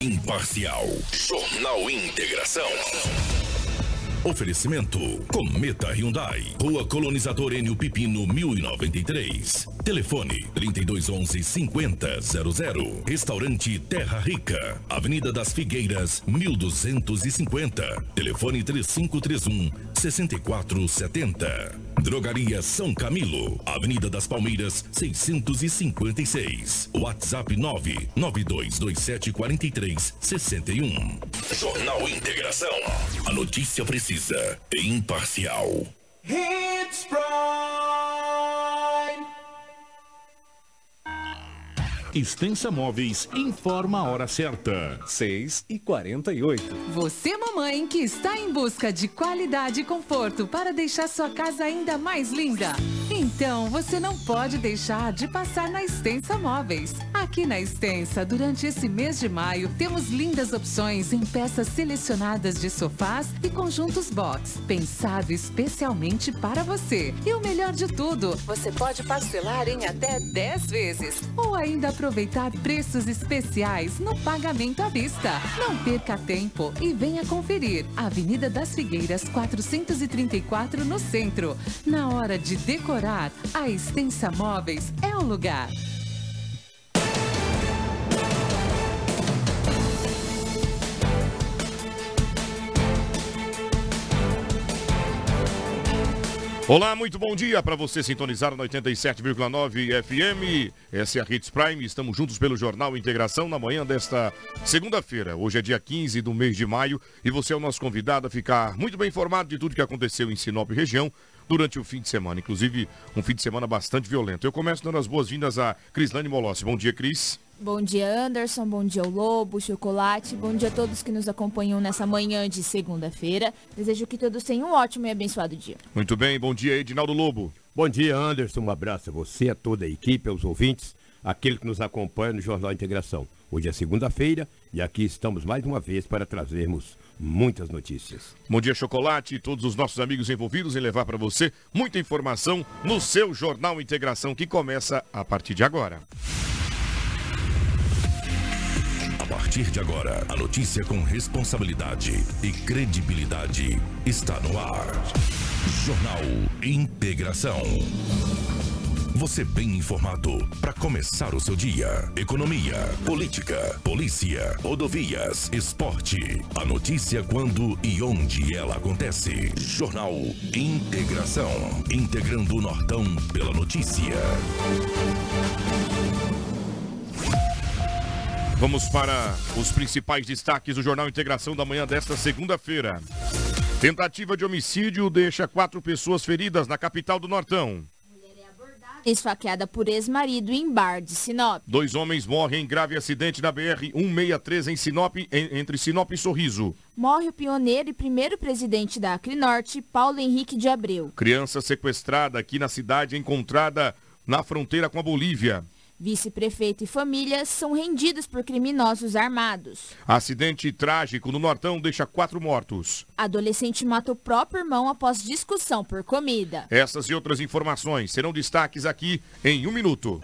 Imparcial. Jornal Integração. Oferecimento: Cometa Hyundai, Rua Colonizador Enio Pipino 1093. Telefone: 3211 5000. Restaurante Terra Rica, Avenida das Figueiras 1250. Telefone 3531 6470. Drogaria São Camilo, Avenida das Palmeiras 656. WhatsApp 99227 4361. Jornal Integração. A notícia precisa e imparcial. Hits Prime. Extensa Móveis informa a hora certa. 6 e 48 Você, mamãe, que está em busca de qualidade e conforto para deixar sua casa ainda mais linda. Então, você não pode deixar de passar na Extensa Móveis. Aqui na Extensa, durante esse mês de maio, temos lindas opções em peças selecionadas de sofás e conjuntos box, pensado especialmente para você. E o melhor de tudo, você pode parcelar em até 10 vezes ou ainda aproveitar preços especiais no pagamento à vista. Não perca tempo e venha conferir. Avenida das Figueiras 434 no centro. Na hora de decorar, a Extensa Móveis é o lugar. Olá, muito bom dia para você sintonizar no 87,9 FM. Essa é a Hits Prime. Estamos juntos pelo Jornal Integração na manhã desta segunda-feira. Hoje é dia 15 do mês de maio e você é o nosso convidado a ficar muito bem informado de tudo que aconteceu em Sinop região durante o fim de semana. Inclusive, um fim de semana bastante violento. Eu começo dando as boas-vindas a Crislane Molossi. Bom dia, Cris. Bom dia, Anderson. Bom dia, o Lobo, Chocolate. Bom dia a todos que nos acompanham nessa manhã de segunda-feira. Desejo que todos tenham um ótimo e abençoado dia. Muito bem. Bom dia, Edinaldo Lobo. Bom dia, Anderson. Um abraço a você, a toda a equipe, aos ouvintes, aquele que nos acompanha no Jornal Integração. Hoje é segunda-feira e aqui estamos mais uma vez para trazermos muitas notícias. Bom dia, Chocolate, e todos os nossos amigos envolvidos em levar para você muita informação no seu Jornal Integração que começa a partir de agora. A partir de agora, a notícia com responsabilidade e credibilidade está no ar. Jornal Integração. Você bem informado para começar o seu dia. Economia, política, polícia, rodovias, esporte. A notícia quando e onde ela acontece. Jornal Integração. Integrando o Nortão pela notícia. Vamos para os principais destaques do Jornal Integração da manhã desta segunda-feira. Tentativa de homicídio deixa quatro pessoas feridas na capital do Nortão. Esfaqueada por ex-marido em bar de Sinop. Dois homens morrem em grave acidente na BR-163 em Sinop, entre Sinop e Sorriso. Morre o pioneiro e primeiro presidente da Acre Norte, Paulo Henrique de Abreu. Criança sequestrada aqui na cidade encontrada na fronteira com a Bolívia. Vice-prefeito e família são rendidos por criminosos armados. Acidente trágico no Nortão deixa quatro mortos. Adolescente mata o próprio irmão após discussão por comida. Essas e outras informações serão destaques aqui em um minuto.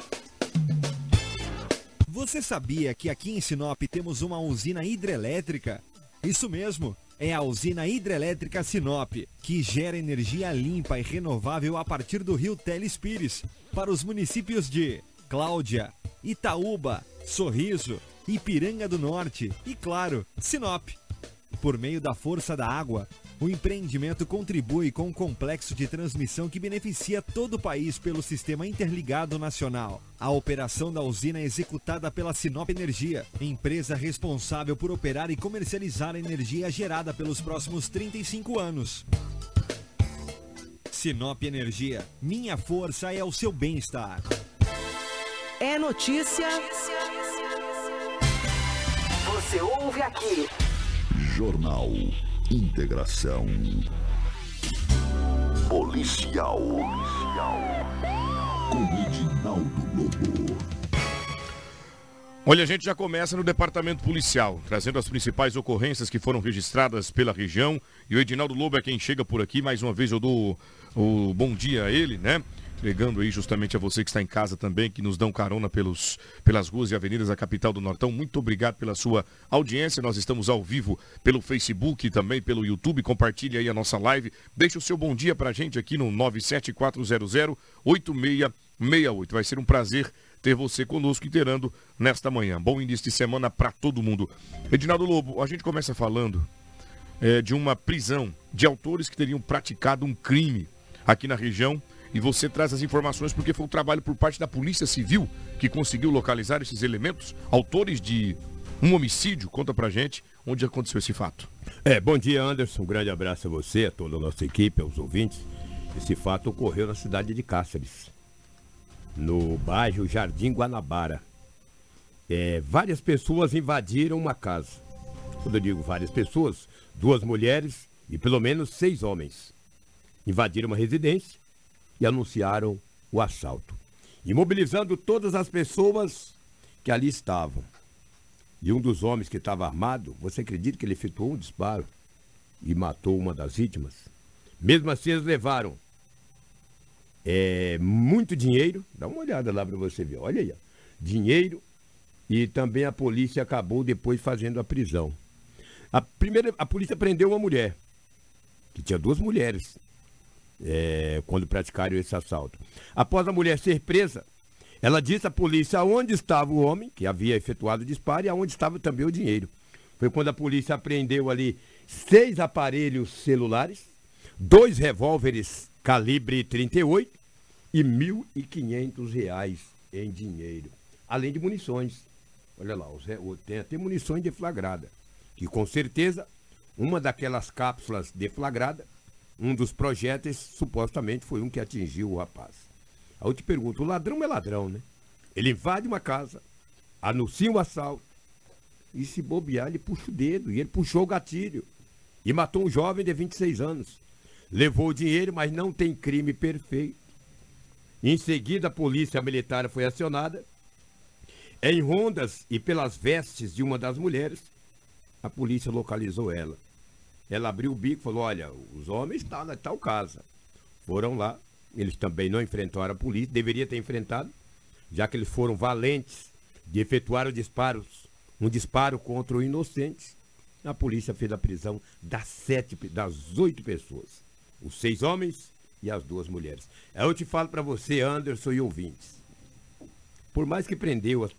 Você sabia que aqui em Sinop temos uma usina hidrelétrica? Isso mesmo, é a usina hidrelétrica Sinop, que gera energia limpa e renovável a partir do rio Telespires, para os municípios de Cláudia, Itaúba, Sorriso, Ipiranga do Norte e, claro, Sinop. Por meio da força da água, o empreendimento contribui com um complexo de transmissão que beneficia todo o país pelo Sistema Interligado Nacional. A operação da usina é executada pela Sinop Energia, empresa responsável por operar e comercializar a energia gerada pelos próximos 35 anos. Sinop Energia, minha força é o seu bem-estar. É notícia. Você ouve aqui. Jornal Integração. Policial. Com Edinaldo Lobo. Olha, a gente já começa no departamento policial, trazendo as principais ocorrências que foram registradas pela região. E o Edinaldo Lobo é quem chega por aqui. Mais uma vez eu dou o bom dia a ele, né? Entregando aí justamente a você que está em casa também, que nos dão carona pelos, pelas ruas e avenidas da capital do Nortão. Muito obrigado pela sua audiência. Nós estamos ao vivo pelo Facebook e também pelo YouTube. Compartilhe aí a nossa live. Deixe o seu bom dia pra gente aqui no 97400 8668. Vai ser um prazer ter você conosco inteirando nesta manhã. Bom início de semana para todo mundo. Edinaldo Lobo, a gente começa falando é, de uma prisão de autores que teriam praticado um crime aqui na região. E você traz as informações porque foi um trabalho por parte da Polícia Civil que conseguiu localizar esses elementos, autores de um homicídio. Conta pra gente onde aconteceu esse fato. É, bom dia Anderson, um grande abraço a você, a toda a nossa equipe, aos ouvintes. Esse fato ocorreu na cidade de Cáceres, no bairro Jardim Guanabara. É, várias pessoas invadiram uma casa. Quando eu digo várias pessoas, duas mulheres e pelo menos seis homens invadiram uma residência e anunciaram o assalto, imobilizando todas as pessoas que ali estavam. E um dos homens que estava armado, você acredita que ele efetuou um disparo e matou uma das vítimas? Mesmo assim, eles levaram é, muito dinheiro. Dá uma olhada lá para você ver. Olha aí. Ó. Dinheiro. E também a polícia acabou depois fazendo a prisão. A primeira, a polícia prendeu uma mulher, que tinha duas mulheres é, quando praticaram esse assalto. Após a mulher ser presa, ela disse à polícia onde estava o homem que havia efetuado o disparo e aonde estava também o dinheiro. Foi quando a polícia apreendeu ali seis aparelhos celulares, dois revólveres calibre 38 e R$ 1.500 em dinheiro, além de munições. Olha lá, tem até munições deflagrada, que com certeza uma daquelas cápsulas deflagrada um dos projéteis supostamente foi um que atingiu o rapaz. Aí eu te pergunto, o ladrão é ladrão, né? Ele invade uma casa, anuncia um assalto, e se bobear, ele puxa o dedo, e ele puxou o gatilho. E matou um jovem de 26 anos. Levou o dinheiro, mas não tem crime perfeito. Em seguida, a polícia militar foi acionada. Em rondas e pelas vestes de uma das mulheres, a polícia localizou ela. Ela abriu o bico e falou: Olha, os homens estão na tal casa. Foram lá, eles também não enfrentaram a polícia, deveria ter enfrentado, já que eles foram valentes de efetuar disparos, um disparo contra o inocente. A polícia fez a prisão das sete, das oito pessoas, os seis homens e as duas mulheres. Eu te falo para você, Anderson e ouvintes, por mais que prendeu,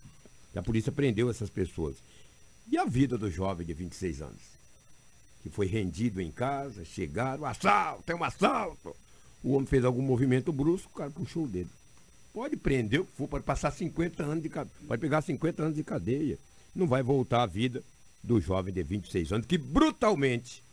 a polícia prendeu essas pessoas, e a vida do jovem de 26 anos? Que foi rendido em casa, chegaram, assalto, tem um assalto. O homem fez algum movimento brusco, o cara puxou o dedo. Pode prender o que for, pode passar 50 anos de cadeia, pode pegar 50 anos de cadeia. Não vai voltar à vida do jovem de 26 anos que brutalmente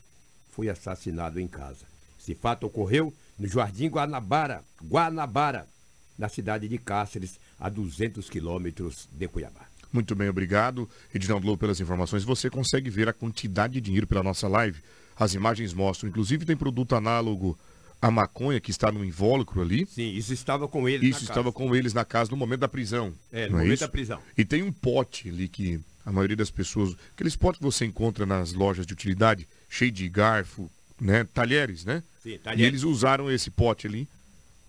foi assassinado em casa. Esse fato ocorreu no Jardim Guanabara, Guanabara, na cidade de Cáceres, a 200 quilômetros de Cuiabá. Muito bem, obrigado, Edinaldo Lobo, pelas informações. Você consegue ver a quantidade de dinheiro pela nossa live. As imagens mostram. Inclusive, tem produto análogo à maconha que está no invólucro ali. Sim, isso estava com eles Isso estava casa. com eles na casa no momento da prisão. É, no é momento é da prisão. E tem um pote ali que a maioria das pessoas. Aqueles potes que você encontra nas lojas de utilidade, cheio de garfo, né? Talheres, né? Sim, talheres. E eles usaram esse pote ali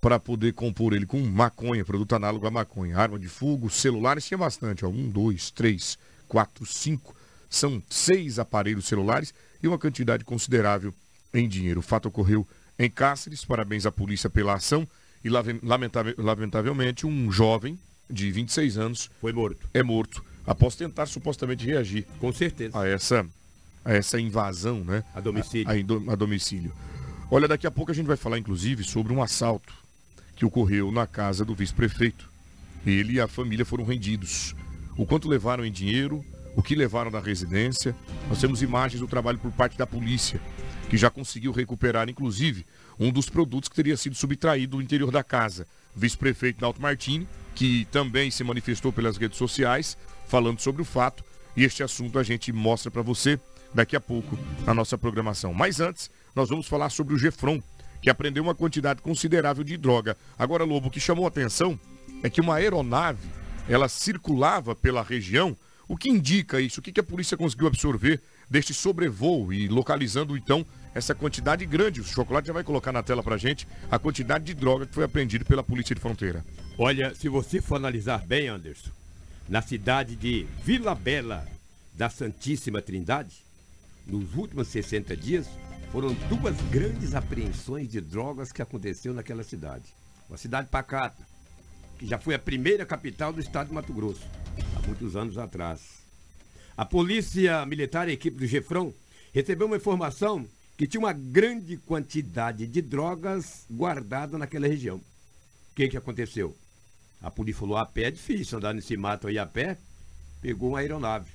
para poder compor ele com maconha, produto análogo à maconha. Arma de fogo, celulares, tinha bastante. Ó. Um, dois, três, quatro, cinco. São seis aparelhos celulares e uma quantidade considerável em dinheiro. O fato ocorreu em Cáceres. Parabéns à polícia pela ação. E lamentavelmente, um jovem de 26 anos foi morto. É morto após tentar supostamente reagir. Com certeza. A essa, a essa invasão, né? A domicílio. A, a, a domicílio. Olha, daqui a pouco a gente vai falar, inclusive, sobre um assalto que ocorreu na casa do vice-prefeito. Ele e a família foram rendidos. O quanto levaram em dinheiro, o que levaram da residência. Nós temos imagens do trabalho por parte da polícia, que já conseguiu recuperar, inclusive, um dos produtos que teria sido subtraído do interior da casa. Vice-prefeito Nalto Martini, que também se manifestou pelas redes sociais, falando sobre o fato. E este assunto a gente mostra para você daqui a pouco na nossa programação. Mas antes, nós vamos falar sobre o Gefron, que apreendeu uma quantidade considerável de droga. Agora, Lobo, o que chamou atenção é que uma aeronave, ela circulava pela região O que indica isso? O que, que a polícia conseguiu absorver deste sobrevoo e localizando então essa quantidade grande? O chocolate já vai colocar na tela pra gente a quantidade de droga que foi apreendida pela Polícia de Fronteira. Olha, se você for analisar bem, Anderson, na cidade de Vila Bela da Santíssima Trindade, nos últimos 60 dias, foram duas grandes apreensões de drogas que aconteceu naquela cidade. Uma cidade pacata, que já foi a primeira capital do estado de Mato Grosso, há muitos anos atrás. A polícia militar, a equipe do Gefrão, recebeu uma informação que tinha uma grande quantidade de drogas guardada naquela região. O que, que aconteceu? A polícia falou, a pé é difícil andar nesse mato aí a pé. Pegou uma aeronave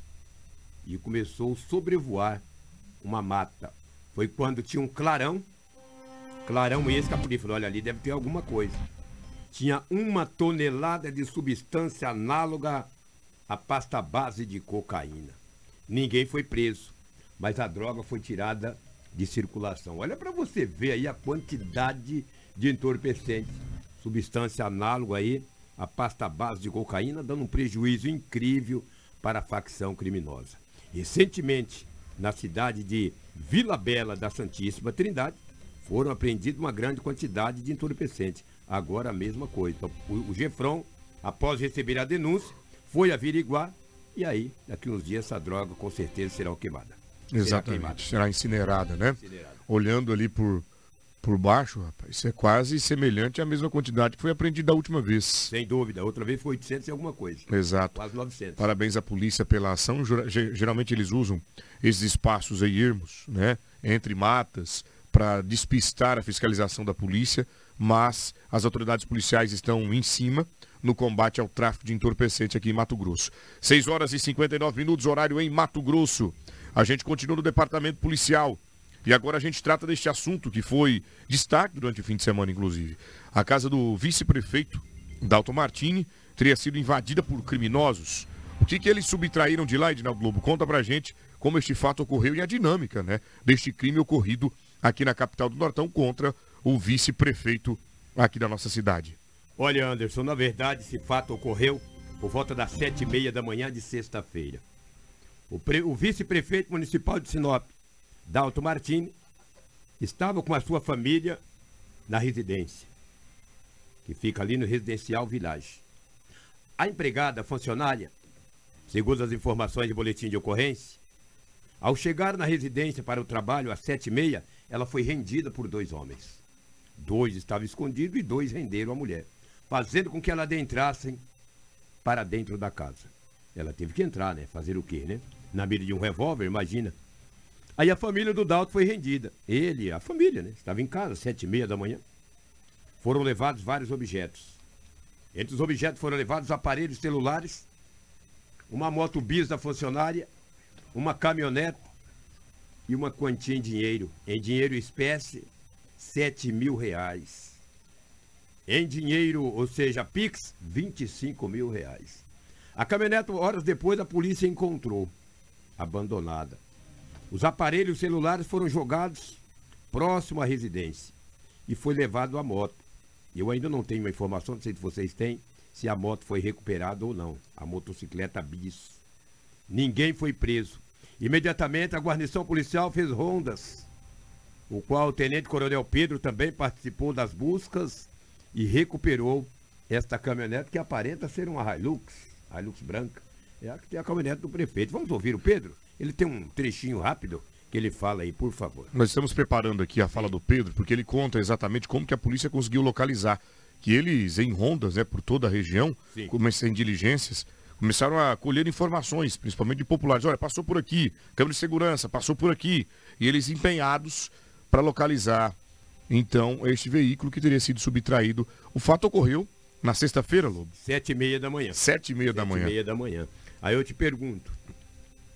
e começou a sobrevoar uma mata. Foi quando tinha um clarão, clarão esse que a polícia falou, olha ali deve ter alguma coisa. Tinha uma tonelada de substância análoga à pasta base de cocaína. Ninguém foi preso, mas a droga foi tirada de circulação. Olha para você ver aí a quantidade de entorpecentes, substância análoga aí à pasta base de cocaína, dando um prejuízo incrível para a facção criminosa. Recentemente, na cidade de Vila Bela da Santíssima Trindade, foram apreendidos uma grande quantidade de entorpecentes. Agora a mesma coisa. O, o Gefron, após receber a denúncia, foi averiguar e aí, daqui uns dias, essa droga com certeza será queimada. Exatamente. Será, será incinerada, né? Incinerada. Olhando ali por, por baixo, rapaz, isso é quase semelhante à mesma quantidade que foi apreendida a última vez. Sem dúvida. Outra vez foi 800 e alguma coisa. Exato. Quase 900. Parabéns à polícia pela ação. Geralmente eles usam esses espaços aí ermos, né? Entre matas, para despistar a fiscalização da polícia, mas as autoridades policiais estão em cima no combate ao tráfico de entorpecente aqui em Mato Grosso. 6 horas e 59 minutos, horário em Mato Grosso. A gente continua no departamento policial. E agora a gente trata deste assunto que foi destaque durante o fim de semana, inclusive. A casa do vice-prefeito Dalton Martini teria sido invadida por criminosos. O que, que eles subtraíram de lá, Edinaldo Globo? Conta pra gente como este fato ocorreu e a dinâmica né, deste crime ocorrido aqui na capital do Nortão contra o vice-prefeito aqui da nossa cidade. Olha, Anderson, na verdade, esse fato ocorreu por volta das sete e meia da manhã de sexta-feira. O, o vice-prefeito municipal de Sinop, Dalton Martini, estava com a sua família na residência, que fica ali no residencial Village. A empregada funcionária, segundo as informações de boletim de ocorrência, ao chegar na residência para o trabalho às sete e meia, ela foi rendida por dois homens. Dois estavam escondidos e dois renderam a mulher fazendo com que ela adentrassem para dentro da casa. Ela teve que entrar, né? Fazer o quê, né? Na mira de um revólver, imagina. Aí a família do Dalton foi rendida. Ele, a família, né? Estava em casa, sete e meia da manhã. Foram levados vários objetos. Entre os objetos foram levados aparelhos celulares, uma moto bis da funcionária, uma caminhonete e uma quantia em dinheiro. Em dinheiro espécie, sete mil reais. Em dinheiro, ou seja, Pix, 25 mil reais. A caminhonete, horas depois, a polícia encontrou, abandonada. Os aparelhos celulares foram jogados próximo à residência e foi levado a moto. Eu ainda não tenho uma informação, não sei se vocês têm, se a moto foi recuperada ou não. A motocicleta bis. Ninguém foi preso. Imediatamente a guarnição policial fez rondas, o qual o tenente coronel Pedro também participou das buscas e recuperou esta caminhonete que aparenta ser uma Hilux, Hilux branca. É a que tem a caminhonete do prefeito. Vamos ouvir o Pedro? Ele tem um trechinho rápido que ele fala aí, por favor. Nós estamos preparando aqui a fala do Pedro, porque ele conta exatamente como que a polícia conseguiu localizar. Que eles, em rondas, né, por toda a região, começaram em diligências, começaram a colher informações, principalmente de populares. Olha, passou por aqui, câmera de segurança, passou por aqui. E eles empenhados para localizar então este veículo que teria sido subtraído. O fato ocorreu na sexta-feira, Lobo? Sete e meia da manhã. Sete e meia da manhã. Sete e meia da manhã. Aí eu te pergunto,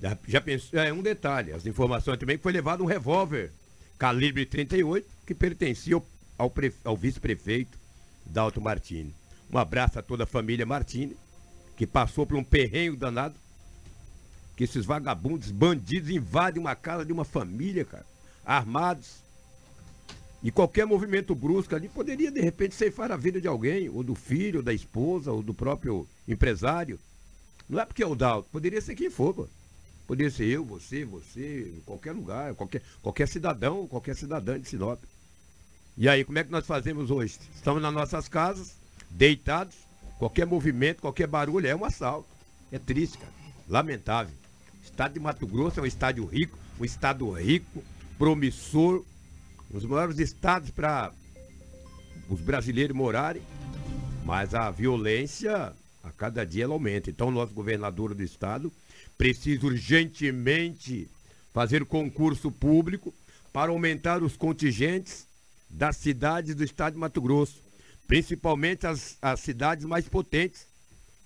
já, já pensou, é um detalhe, as informações também que foi levado um revólver calibre 38 que pertencia ao, ao, ao vice-prefeito Dalton Martini. Um abraço a toda a família Martini, que passou por um perrenho danado, que esses vagabundos, bandidos invadem uma casa de uma família, cara, armados, e qualquer movimento brusco ali poderia, de repente, ceifar a vida de alguém, ou do filho, ou da esposa, ou do próprio empresário. Não é porque é o Dalto, poderia ser quem for, pô. Poderia ser eu, você, você, qualquer lugar, qualquer, qualquer cidadão, qualquer cidadã de Sinop. E aí, como é que nós fazemos hoje? Estamos nas nossas casas, deitados, qualquer movimento, qualquer barulho é um assalto. É triste, cara. Lamentável. O estado de Mato Grosso é um estado rico, um estado rico, promissor, um dos maiores estados para os brasileiros morarem, mas a violência a cada dia ela aumenta. Então, nosso governador do estado precisa urgentemente fazer concurso público para aumentar os contingentes das cidades do estado de Mato Grosso, principalmente as, as cidades mais potentes,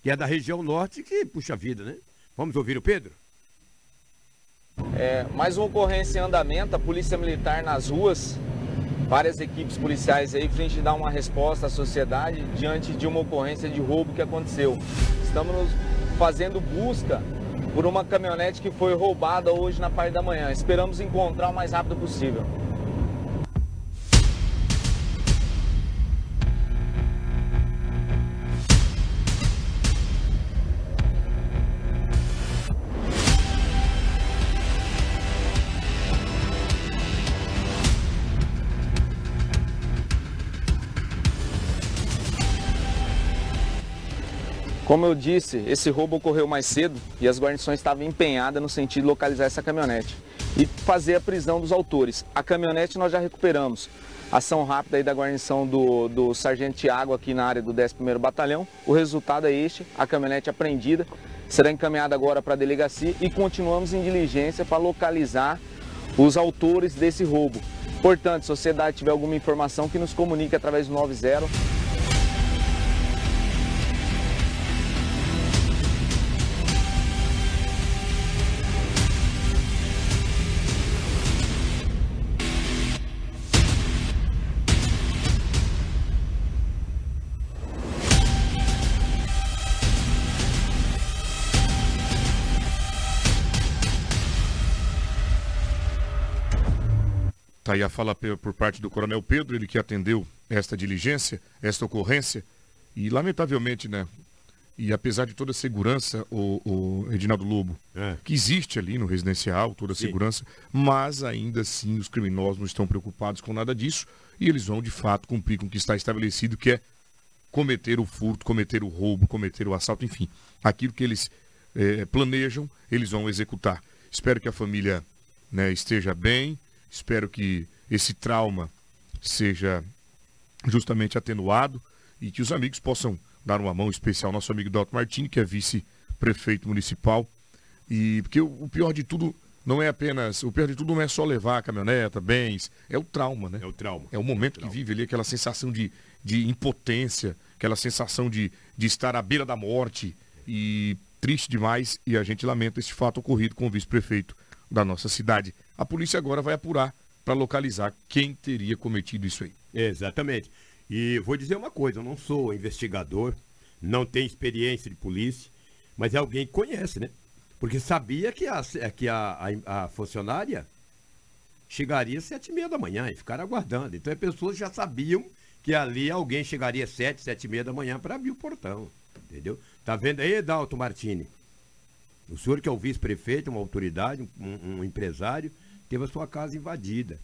que é da região norte, que puxa vida, né? Vamos ouvir o Pedro? É, mais uma ocorrência em andamento, a Polícia Militar nas ruas, várias equipes policiais aí, para a gente dar uma resposta à sociedade diante de uma ocorrência de roubo que aconteceu. Estamos fazendo busca por uma caminhonete que foi roubada hoje na parte da manhã. Esperamos encontrar o mais rápido possível. Como eu disse, esse roubo ocorreu mais cedo e as guarnições estavam empenhadas no sentido de localizar essa caminhonete e fazer a prisão dos autores. A caminhonete nós já recuperamos. Ação rápida aí da guarnição do, do Sargento Tiago aqui na área do 11º Batalhão. O resultado é este, a caminhonete apreendida, será encaminhada agora para a delegacia e continuamos em diligência para localizar os autores desse roubo. Portanto, se a sociedade tiver alguma informação, que nos comunique através do 90 aí a fala por parte do Coronel Pedro, ele que atendeu esta diligência, esta ocorrência. E lamentavelmente, né? E apesar de toda a segurança, o, o Edinaldo Lobo, é. que existe ali no residencial, toda a segurança, mas ainda assim os criminosos não estão preocupados com nada disso e eles vão de fato cumprir com o que está estabelecido, que é cometer o furto, cometer o roubo, cometer o assalto, enfim. Aquilo que eles é, planejam, eles vão executar. Espero que a família né, esteja bem, Espero que esse trauma seja justamente atenuado e que os amigos possam dar uma mão especial ao nosso amigo Dalton Martini, que é vice-prefeito municipal. E porque o, o, pior de tudo não é apenas, o pior de tudo não é só levar a caminhoneta, bens, é o trauma, né? É o trauma. É o momento é o que vive ali, aquela sensação de, de impotência, aquela sensação de, de estar à beira da morte e triste demais e a gente lamenta esse fato ocorrido com o vice-prefeito da nossa cidade. A polícia agora vai apurar para localizar quem teria cometido isso aí. Exatamente. E vou dizer uma coisa, eu não sou investigador, não tenho experiência de polícia, mas é alguém que conhece, né? Porque sabia que a, que a, a, a funcionária chegaria às sete e meia da manhã e ficaram aguardando. Então as pessoas já sabiam que ali alguém chegaria às sete, sete e meia da manhã para abrir o portão. Entendeu? Tá vendo aí, Dalton Martini? O senhor que é o vice-prefeito, uma autoridade, um, um, empresário, teve a sua casa invadida.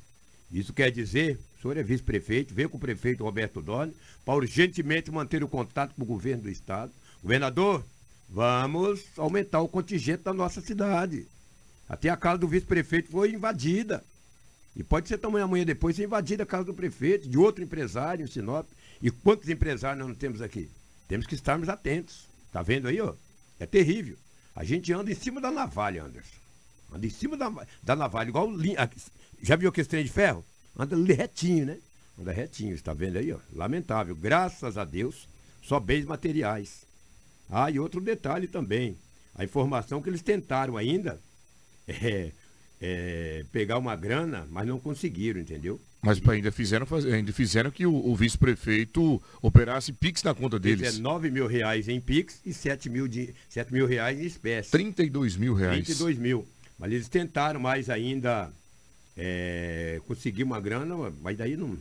Isso quer dizer, o senhor é vice-prefeito, veio com o prefeito Roberto Dorne, para urgentemente manter o contato com o governo do estado. Governador, vamos aumentar o contingente da nossa cidade. Até a casa do vice-prefeito foi invadida. E pode ser também amanhã depois invadida a casa do prefeito, de outro empresário em Sinop. E quantos empresários nós não temos aqui? Temos que estarmos atentos. Tá vendo aí, ó? É terrível. A gente anda em cima da navalha, Anderson. Anda em cima da, da navalha, igual. Já viu aquele trem de ferro? Anda retinho, né? Anda retinho, está vendo aí, ó? Lamentável. Graças a Deus, só bens materiais. Ah, e outro detalhe também. A informação que eles tentaram ainda é, é pegar uma grana, mas não conseguiram, entendeu? Mas ainda fizeram, ainda fizeram que o, o vice-prefeito operasse Pix na conta deles. 19 mil reais em Pix e 7 mil, de, 7 mil reais em espécie. 32 mil reais. 32 mil. Mas eles tentaram mais ainda é, conseguir uma grana, mas daí não.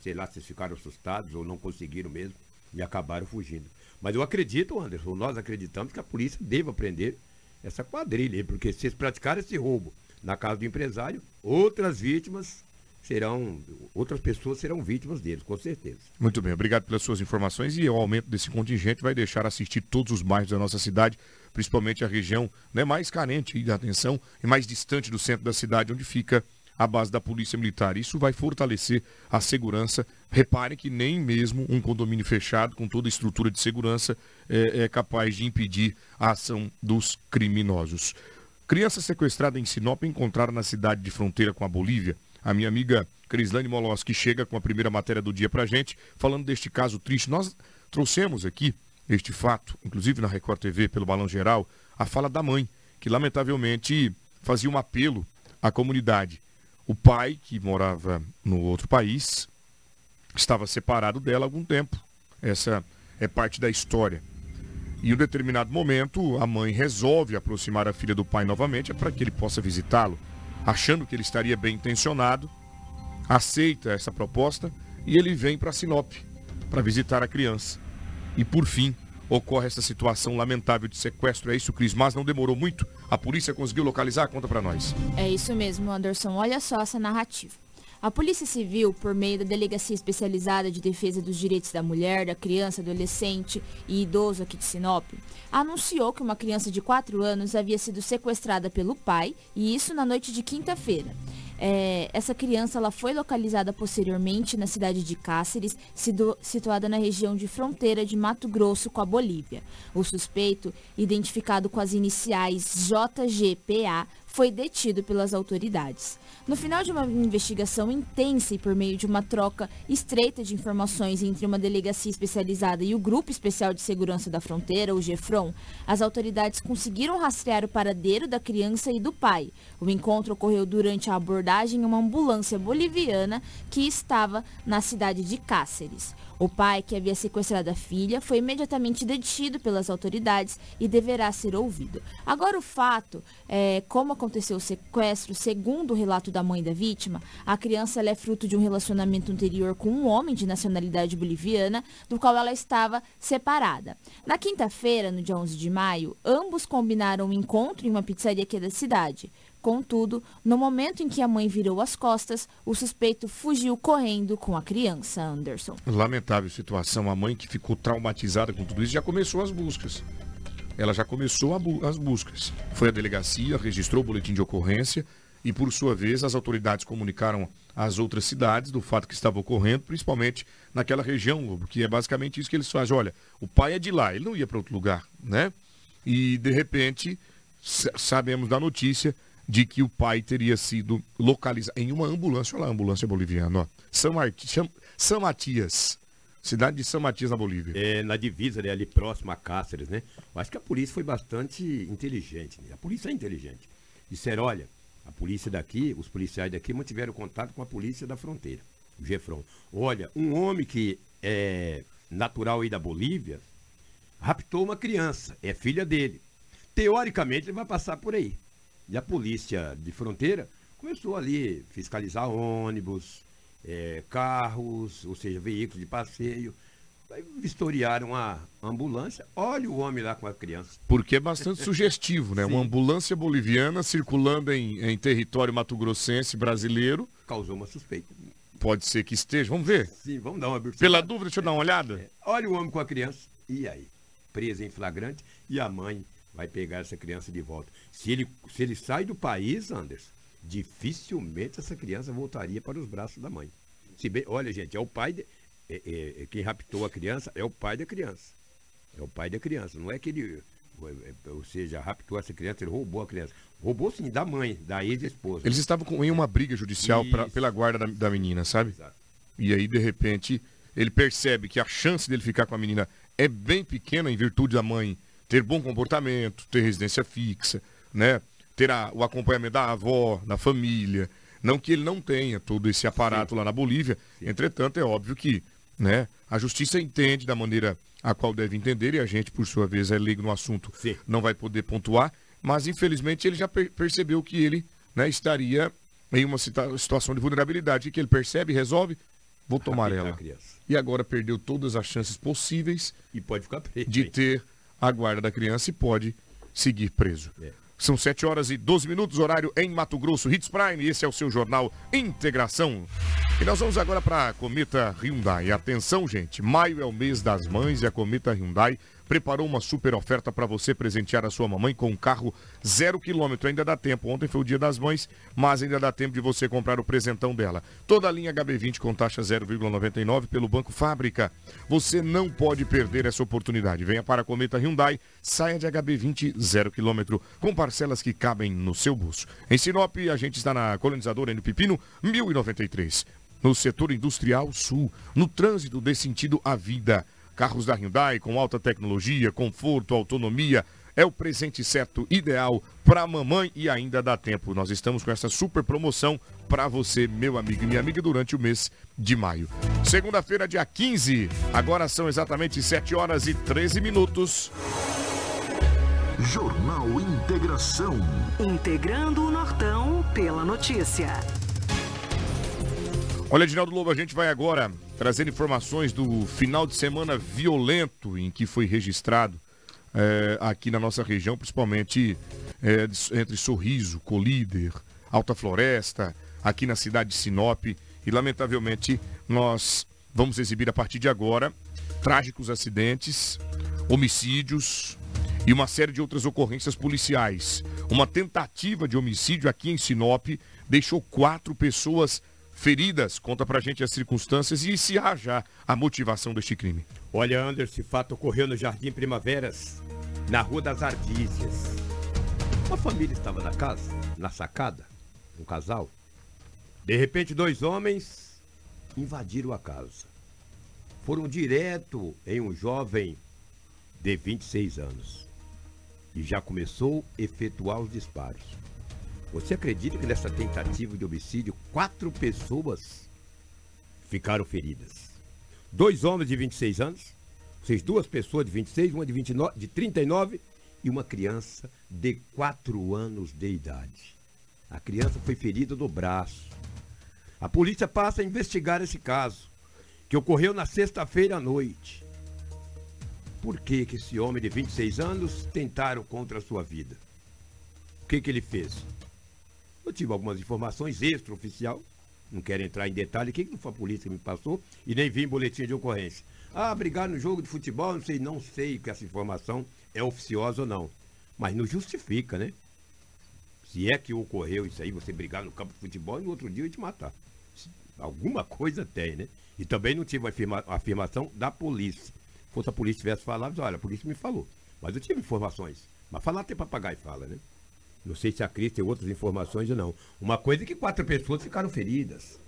Sei lá se ficaram assustados ou não conseguiram mesmo e acabaram fugindo. Mas eu acredito, Anderson, nós acreditamos que a polícia deva prender essa quadrilha, porque se eles praticarem esse roubo na casa do empresário, outras vítimas serão, outras pessoas serão vítimas deles, com certeza. Muito bem, obrigado pelas suas informações e o aumento desse contingente vai deixar assistir todos os bairros da nossa cidade, principalmente a região né, mais carente de atenção e mais distante do centro da cidade, onde fica a base da Polícia Militar. Isso vai fortalecer a segurança. Reparem que nem mesmo um condomínio fechado, com toda a estrutura de segurança, é, é capaz de impedir a ação dos criminosos. Criança sequestrada em Sinop encontrada na cidade de fronteira com a Bolívia. A minha amiga Crislane Moloski chega com a primeira matéria do dia pra gente, falando deste caso triste. Nós trouxemos aqui este fato, inclusive na Record TV, pelo Balão Geral, a fala da mãe, que lamentavelmente fazia um apelo à comunidade. O pai, que morava no outro país, estava separado dela há algum tempo. Essa é parte da história. E em um determinado momento, a mãe resolve aproximar a filha do pai novamente para que ele possa visitá-lo, achando que ele estaria bem intencionado, aceita essa proposta e ele vem para Sinop para visitar a criança. E por fim, ocorre essa situação lamentável de sequestro. É isso, Cris, mas não demorou muito. A polícia conseguiu localizar? Conta para nós. É isso mesmo, Anderson. Olha só essa narrativa. A Polícia Civil, por meio da Delegacia Especializada de Defesa dos Direitos da Mulher, da Criança, Adolescente e Idoso aqui de Sinop, anunciou que uma criança de 4 anos havia sido sequestrada pelo pai, e isso na noite de quinta-feira. É, essa criança ela foi localizada posteriormente na cidade de Cáceres, situada na região de fronteira de Mato Grosso com a Bolívia. O suspeito, identificado com as iniciais JGPA, foi detido pelas autoridades. No final de uma investigação intensa e por meio de uma troca estreita de informações entre uma delegacia especializada e o Grupo Especial de Segurança da Fronteira, o GEFRON, as autoridades conseguiram rastrear o paradeiro da criança e do pai. O encontro ocorreu durante a abordagem em uma ambulância boliviana que estava na cidade de Cáceres. O pai, que havia sequestrado a filha, foi imediatamente detido pelas autoridades e deverá ser ouvido. Agora, o fato, é, como aconteceu o sequestro, segundo o relato da mãe da vítima, a criança é fruto de um relacionamento anterior com um homem de nacionalidade boliviana, do qual ela estava separada. Na quinta-feira, no dia 11 de maio, ambos combinaram um encontro em uma pizzaria aqui da cidade. Contudo, no momento em que a mãe virou as costas, o suspeito fugiu correndo com a criança, Anderson. Lamentável situação. A mãe que ficou traumatizada com tudo isso já começou as buscas. Ela já começou bu as buscas. Foi à delegacia, registrou o boletim de ocorrência e, por sua vez, as autoridades comunicaram às outras cidades do fato que estava ocorrendo, principalmente naquela região, que é basicamente isso que eles fazem. Olha, o pai é de lá, ele não ia para outro lugar, né? E, de repente, sabemos da notícia de que o pai teria sido localizado em uma ambulância, olha lá ambulância boliviana, ó, São, São Matias, cidade de São Matias, na Bolívia. É, na divisa, né, ali próximo a Cáceres, né? Acho que a polícia foi bastante inteligente, né? a polícia é inteligente. Disseram, olha, a polícia daqui, os policiais daqui mantiveram contato com a polícia da fronteira, o Gefron. Olha, um homem que é natural aí da Bolívia, raptou uma criança, é filha dele. Teoricamente ele vai passar por aí. E a polícia de fronteira começou ali a fiscalizar ônibus, é, carros, ou seja, veículos de passeio. Aí vistoriaram a ambulância. Olha o homem lá com a criança. Porque é bastante sugestivo, né? Sim. Uma ambulância boliviana circulando em, em território mato-grossense brasileiro. Causou uma suspeita. Pode ser que esteja. Vamos ver? Sim, vamos dar uma Pela dúvida, deixa eu dar uma olhada. É. Olha o homem com a criança. E aí? Presa em flagrante. E a mãe vai pegar essa criança de volta. Se ele, se ele sai do país, Anderson, dificilmente essa criança voltaria para os braços da mãe. Se bem, olha, gente, é o pai. De, é, é, é, quem raptou a criança é o pai da criança. É o pai da criança. Não é que ele. É, ou seja, raptou essa criança, ele roubou a criança. Roubou sim, da mãe, da ex-esposa. Eles estavam com, em uma briga judicial pra, pela guarda da, da menina, sabe? Exato. E aí, de repente, ele percebe que a chance dele ficar com a menina é bem pequena em virtude da mãe ter bom comportamento, ter residência fixa, né? ter a, o acompanhamento da avó, da família. Não que ele não tenha todo esse aparato Sim. lá na Bolívia. Sim. Entretanto, é óbvio que né, a justiça entende da maneira a qual deve entender e a gente, por sua vez, é leigo no assunto, Sim. não vai poder pontuar. Mas, infelizmente, ele já per percebeu que ele né, estaria em uma situação de vulnerabilidade. que ele percebe, resolve, vou tomar ela. E agora perdeu todas as chances possíveis e pode ficar preso, de ter a guarda da criança e pode seguir preso. É. São 7 horas e 12 minutos, horário em Mato Grosso, Hits Prime. Esse é o seu jornal Integração. E nós vamos agora para a Cometa Hyundai. Atenção, gente, maio é o mês das mães e a Cometa Hyundai preparou uma super oferta para você presentear a sua mamãe com um carro zero quilômetro. Ainda dá tempo. Ontem foi o dia das mães, mas ainda dá tempo de você comprar o presentão dela. Toda a linha HB20 com taxa 0,99 pelo Banco Fábrica. Você não pode perder essa oportunidade. Venha para a Cometa Hyundai, saia de HB20 zero quilômetro, com parcelas que cabem no seu bolso. Em Sinop, a gente está na colonizadora no Pepino, 1093. No setor industrial sul, no trânsito dê sentido à vida. Carros da Hyundai com alta tecnologia, conforto, autonomia. É o presente certo, ideal para a mamãe e ainda dá tempo. Nós estamos com essa super promoção para você, meu amigo e minha amiga, durante o mês de maio. Segunda-feira, dia 15. Agora são exatamente 7 horas e 13 minutos. Jornal Integração. Integrando o Nortão pela notícia. Olha, Edinaldo Lobo, a gente vai agora trazer informações do final de semana violento em que foi registrado é, aqui na nossa região, principalmente é, entre Sorriso, Colíder, Alta Floresta, aqui na cidade de Sinop. E, lamentavelmente, nós vamos exibir a partir de agora trágicos acidentes, homicídios e uma série de outras ocorrências policiais. Uma tentativa de homicídio aqui em Sinop deixou quatro pessoas feridas. Conta pra gente as circunstâncias e se há já a motivação deste crime. Olha, Anderson, esse fato ocorreu no Jardim Primaveras, na Rua das Ardícias. Uma família estava na casa, na sacada, um casal. De repente, dois homens invadiram a casa. Foram direto em um jovem de 26 anos. E já começou a efetuar os disparos. Você acredita que nessa tentativa de homicídio, quatro pessoas ficaram feridas? Dois homens de 26 anos, seis duas pessoas de 26, uma de, 29, de 39 e uma criança de 4 anos de idade. A criança foi ferida no braço. A polícia passa a investigar esse caso, que ocorreu na sexta-feira à noite. Por que, que esse homem de 26 anos tentaram contra a sua vida? O que, que ele fez? Eu tive algumas informações extraoficial, não quero entrar em detalhe, o que, que foi a polícia que me passou, e nem vi em boletim de ocorrência. Ah, brigar no jogo de futebol, não sei, não sei que essa informação é oficiosa ou não. Mas não justifica, né? Se é que ocorreu isso aí, você brigar no campo de futebol e no outro dia te matar. Alguma coisa tem, né? E também não tive a, afirma, afirmação da polícia. Se a polícia tivesse falado, olha, a polícia me falou. Mas eu tive informações. Mas falar até papagaio fala, né? Não sei se a Cris tem outras informações ou não. Uma coisa é que quatro pessoas ficaram feridas.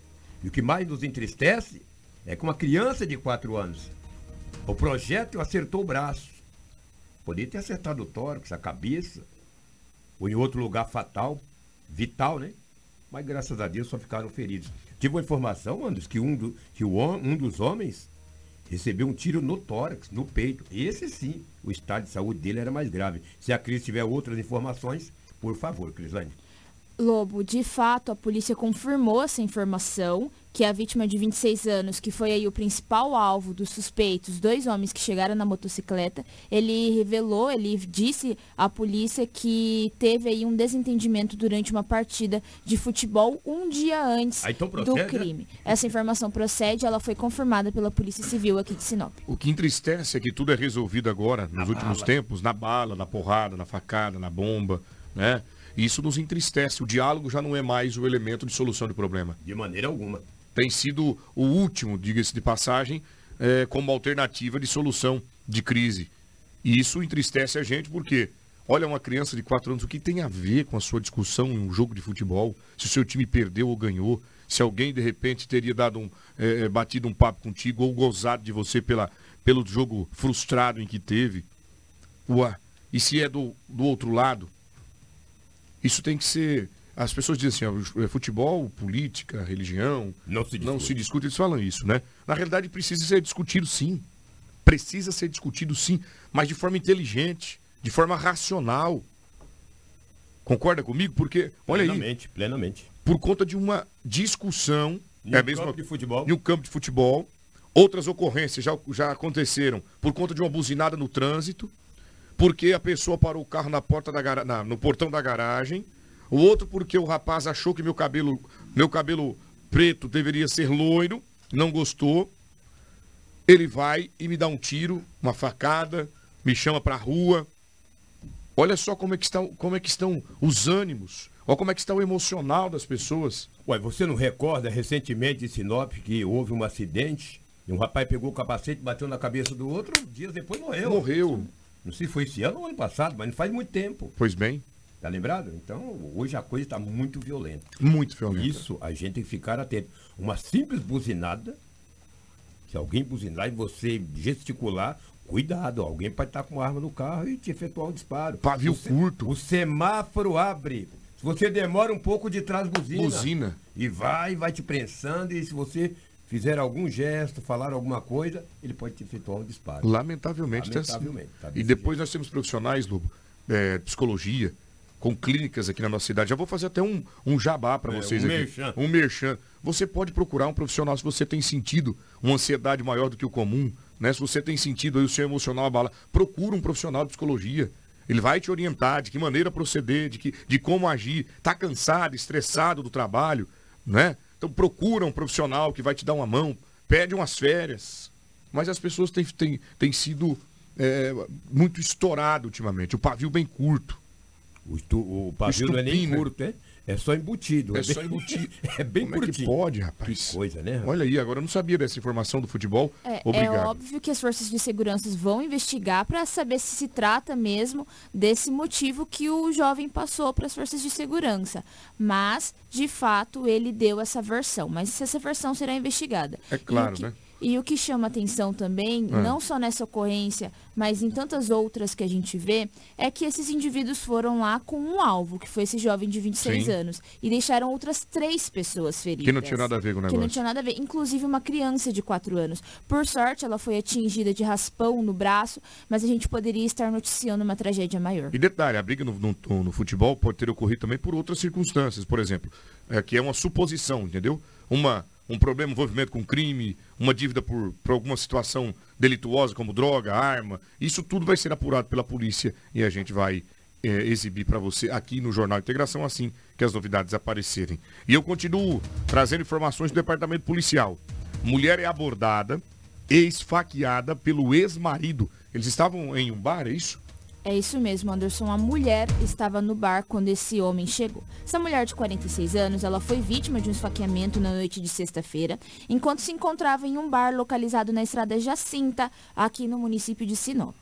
E o que mais nos entristece é que uma criança de quatro anos, o projétil acertou o braço. Poderia ter acertado o tórax, a cabeça, ou em outro lugar fatal, vital, né? Mas graças a Deus só ficaram feridos. Tive uma informação, Anderson, que um, do, que o, um dos homens recebeu um tiro no tórax, no peito. Esse sim, o estado de saúde dele era mais grave. Se a Cris tiver outras informações, por favor, Crislane. Lobo, de fato, a polícia confirmou essa informação, que a vítima de 26 anos, que foi aí o principal alvo dos suspeitos, dois homens que chegaram na motocicleta, ele revelou, ele disse à polícia que teve aí um desentendimento durante uma partida de futebol um dia antes ah, então do né? crime. Essa informação procede, ela foi confirmada pela Polícia Civil aqui de Sinop. O que entristece é que tudo é resolvido agora, nos na últimos bala. tempos, na bala, na porrada, na facada, na bomba né? Isso nos entristece. O diálogo já não é mais o elemento de solução de problema. De maneira alguma. Tem sido o último, diga-se de passagem, é, como alternativa de solução de crise. E isso entristece a gente porque, olha, uma criança de 4 anos, o que tem a ver com a sua discussão em um jogo de futebol? Se o seu time perdeu ou ganhou? Se alguém, de repente, teria dado um, é, batido um papo contigo ou gozado de você pela, pelo jogo frustrado em que teve? Ué, e se é do, do outro lado? Isso tem que ser. As pessoas dizem assim, ó, futebol, política, religião, não se, não se discute, eles falam isso, né? Na realidade, precisa ser discutido sim. Precisa ser discutido sim, mas de forma inteligente, de forma racional. Concorda comigo? Porque, olha plenamente, aí. Plenamente, Por conta de uma discussão Em é um campo de futebol. Em um campo de futebol. Outras ocorrências já, já aconteceram por conta de uma buzinada no trânsito, porque a pessoa parou o carro na porta da na, no portão da garagem, o outro porque o rapaz achou que meu cabelo, meu cabelo preto deveria ser loiro, não gostou. Ele vai e me dá um tiro, uma facada, me chama para a rua. Olha só como é, que estão, como é que estão os ânimos, olha como é que está o emocional das pessoas. Ué, você não recorda recentemente em Sinop que houve um acidente e um rapaz pegou o capacete, bateu na cabeça do outro, dias depois morreu. Morreu. Não sei se foi esse ano ou ano passado, mas não faz muito tempo. Pois bem. Tá lembrado? Então, hoje a coisa está muito violenta. Muito violenta. Isso a gente tem que ficar atento. Uma simples buzinada, se alguém buzinar e você gesticular, cuidado, alguém pode estar com uma arma no carro e te efetuar um disparo. Pavio o curto. O semáforo abre. Se você demora um pouco de trás, buzina. Buzina. E vai, vai te prensando, e se você fizer algum gesto, falar alguma coisa, ele pode te efetuar um disparo. Lamentavelmente, Lamentavelmente tá. E depois jeito. nós temos profissionais, Lobo, é, psicologia, com clínicas aqui na nossa cidade. Já vou fazer até um, um jabá para é, vocês um aqui. Merchan. Um merchan. Você pode procurar um profissional se você tem sentido uma ansiedade maior do que o comum, né? Se você tem sentido aí o seu emocional abala, procura um profissional de psicologia. Ele vai te orientar de que maneira proceder, de, que, de como agir. Está cansado, estressado do trabalho, né? Então procura um profissional que vai te dar uma mão, pede umas férias. Mas as pessoas têm, têm, têm sido é, muito estourado ultimamente. O pavio bem curto. O, estu, o pavio o estupim, não é nem né? curto, é? É só embutido. É, é só embutido. é bem Como curtinho. É que pode, rapaz? Que coisa, né? Olha aí, agora eu não sabia dessa informação do futebol. É, Obrigado. é óbvio que as forças de segurança vão investigar para saber se se trata mesmo desse motivo que o jovem passou para as forças de segurança. Mas, de fato, ele deu essa versão. Mas essa versão será investigada. É claro, que... né? E o que chama atenção também, é. não só nessa ocorrência, mas em tantas outras que a gente vê, é que esses indivíduos foram lá com um alvo, que foi esse jovem de 26 Sim. anos, e deixaram outras três pessoas feridas. Que não tinha nada a ver com o negócio. Que não tinha nada a ver, inclusive uma criança de 4 anos. Por sorte, ela foi atingida de raspão no braço, mas a gente poderia estar noticiando uma tragédia maior. E detalhe, a briga no, no, no futebol pode ter ocorrido também por outras circunstâncias, por exemplo, é, que é uma suposição, entendeu? Uma um problema, envolvimento com crime, uma dívida por, por alguma situação delituosa, como droga, arma. Isso tudo vai ser apurado pela polícia e a gente vai é, exibir para você aqui no Jornal Integração assim que as novidades aparecerem. E eu continuo trazendo informações do departamento policial. Mulher é abordada, esfaqueada pelo ex-marido. Eles estavam em um bar, é isso? É isso mesmo, Anderson. A mulher estava no bar quando esse homem chegou. Essa mulher de 46 anos, ela foi vítima de um esfaqueamento na noite de sexta-feira, enquanto se encontrava em um bar localizado na estrada Jacinta, aqui no município de Sinop.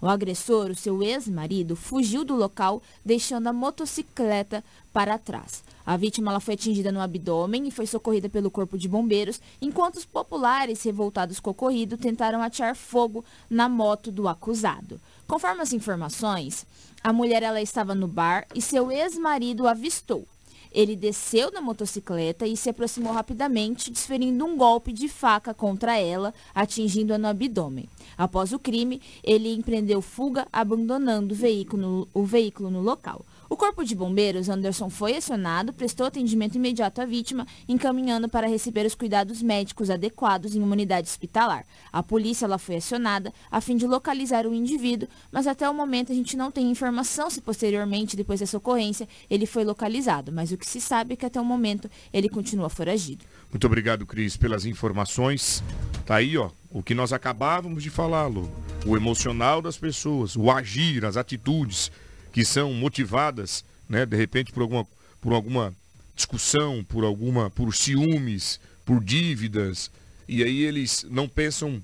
O agressor, o seu ex-marido, fugiu do local, deixando a motocicleta para trás. A vítima ela foi atingida no abdômen e foi socorrida pelo corpo de bombeiros, enquanto os populares revoltados com o ocorrido tentaram atirar fogo na moto do acusado. Conforme as informações, a mulher ela estava no bar e seu ex-marido avistou. Ele desceu da motocicleta e se aproximou rapidamente, desferindo um golpe de faca contra ela, atingindo-a no abdômen. Após o crime, ele empreendeu fuga, abandonando o veículo, o veículo no local. O corpo de bombeiros, Anderson, foi acionado, prestou atendimento imediato à vítima, encaminhando para receber os cuidados médicos adequados em uma unidade hospitalar. A polícia foi acionada a fim de localizar o indivíduo, mas até o momento a gente não tem informação se posteriormente, depois dessa ocorrência, ele foi localizado. Mas o que se sabe é que até o momento ele continua foragido. Muito obrigado, Cris, pelas informações. Tá aí, ó, o que nós acabávamos de falar, Lu. O emocional das pessoas, o agir, as atitudes que são motivadas, né, de repente por alguma, por alguma discussão, por alguma, por ciúmes, por dívidas, e aí eles não pensam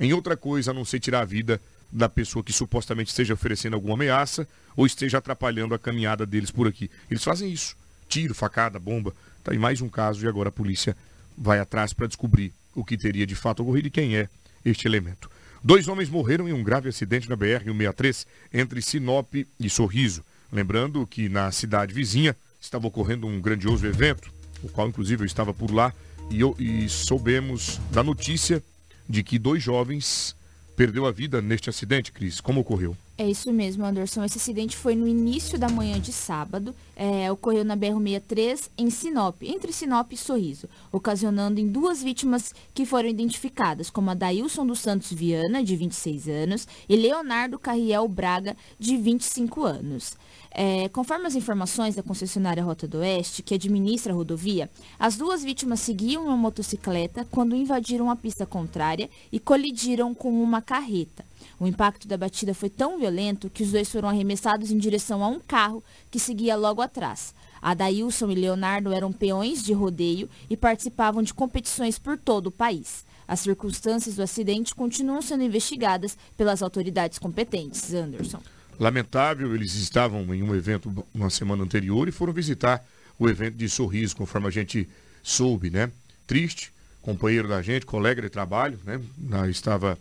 em outra coisa a não ser tirar a vida da pessoa que supostamente esteja oferecendo alguma ameaça ou esteja atrapalhando a caminhada deles por aqui. Eles fazem isso. Tiro, facada, bomba. Tá aí mais um caso e agora a polícia vai atrás para descobrir o que teria de fato ocorrido e quem é este elemento. Dois homens morreram em um grave acidente na BR-163 entre Sinop e Sorriso. Lembrando que na cidade vizinha estava ocorrendo um grandioso evento, o qual inclusive eu estava por lá, e, eu, e soubemos da notícia de que dois jovens perdeu a vida neste acidente, Cris. Como ocorreu? É isso mesmo, Anderson. Esse acidente foi no início da manhã de sábado. É, ocorreu na BR-63, em Sinop, entre Sinop e Sorriso, ocasionando em duas vítimas que foram identificadas, como a Dailson dos Santos Viana, de 26 anos, e Leonardo Carriel Braga, de 25 anos. É, conforme as informações da concessionária Rota do Oeste, que administra a rodovia, as duas vítimas seguiam uma motocicleta quando invadiram a pista contrária e colidiram com uma carreta. O impacto da batida foi tão violento que os dois foram arremessados em direção a um carro que seguia logo atrás. Adailson e Leonardo eram peões de rodeio e participavam de competições por todo o país. As circunstâncias do acidente continuam sendo investigadas pelas autoridades competentes. Anderson. Lamentável, eles estavam em um evento uma semana anterior e foram visitar o evento de Sorriso, conforme a gente soube, né? Triste, companheiro da gente, colega de trabalho, né? Estava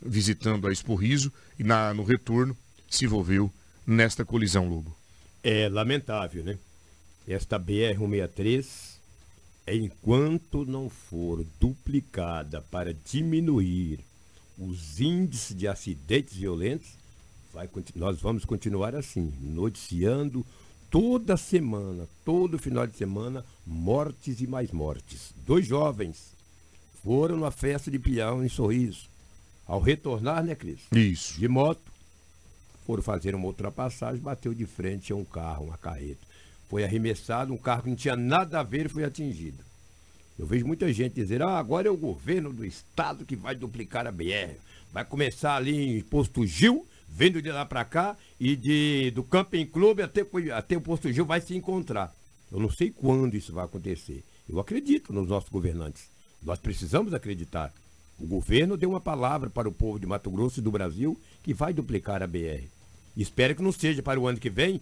visitando a Esporriso e na, no retorno se envolveu nesta colisão, Lobo. É lamentável, né? Esta BR-163, enquanto não for duplicada para diminuir os índices de acidentes violentos, vai, nós vamos continuar assim, noticiando toda semana, todo final de semana, mortes e mais mortes. Dois jovens foram na festa de peão em Sorriso ao retornar, né, Cris? Isso. De moto, foram fazer uma ultrapassagem, bateu de frente a um carro, uma carreta. Foi arremessado, um carro que não tinha nada a ver e foi atingido. Eu vejo muita gente dizer, ah, agora é o governo do estado que vai duplicar a BR. Vai começar ali em Posto Gil, vendo de lá para cá, e de, do Camping Clube até, até o Posto Gil vai se encontrar. Eu não sei quando isso vai acontecer. Eu acredito nos nossos governantes. Nós precisamos acreditar. O governo deu uma palavra para o povo de Mato Grosso e do Brasil que vai duplicar a BR. Espero que não seja para o ano que vem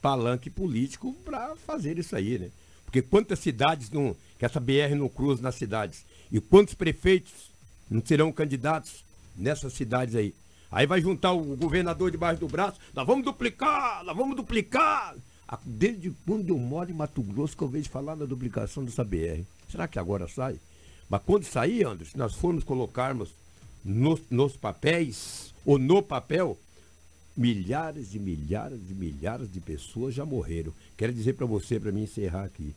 palanque político para fazer isso aí, né? Porque quantas cidades não, que essa BR não cruza nas cidades? E quantos prefeitos não serão candidatos nessas cidades aí? Aí vai juntar o governador debaixo do braço, nós vamos duplicar, nós vamos duplicar. Desde quando eu moro em Mato Grosso que eu vejo falar da duplicação dessa BR. Será que agora sai? Mas quando sair, Anderson, se nós formos colocarmos nos, nos papéis, ou no papel, milhares e milhares e milhares de pessoas já morreram. Quero dizer para você, para mim encerrar aqui,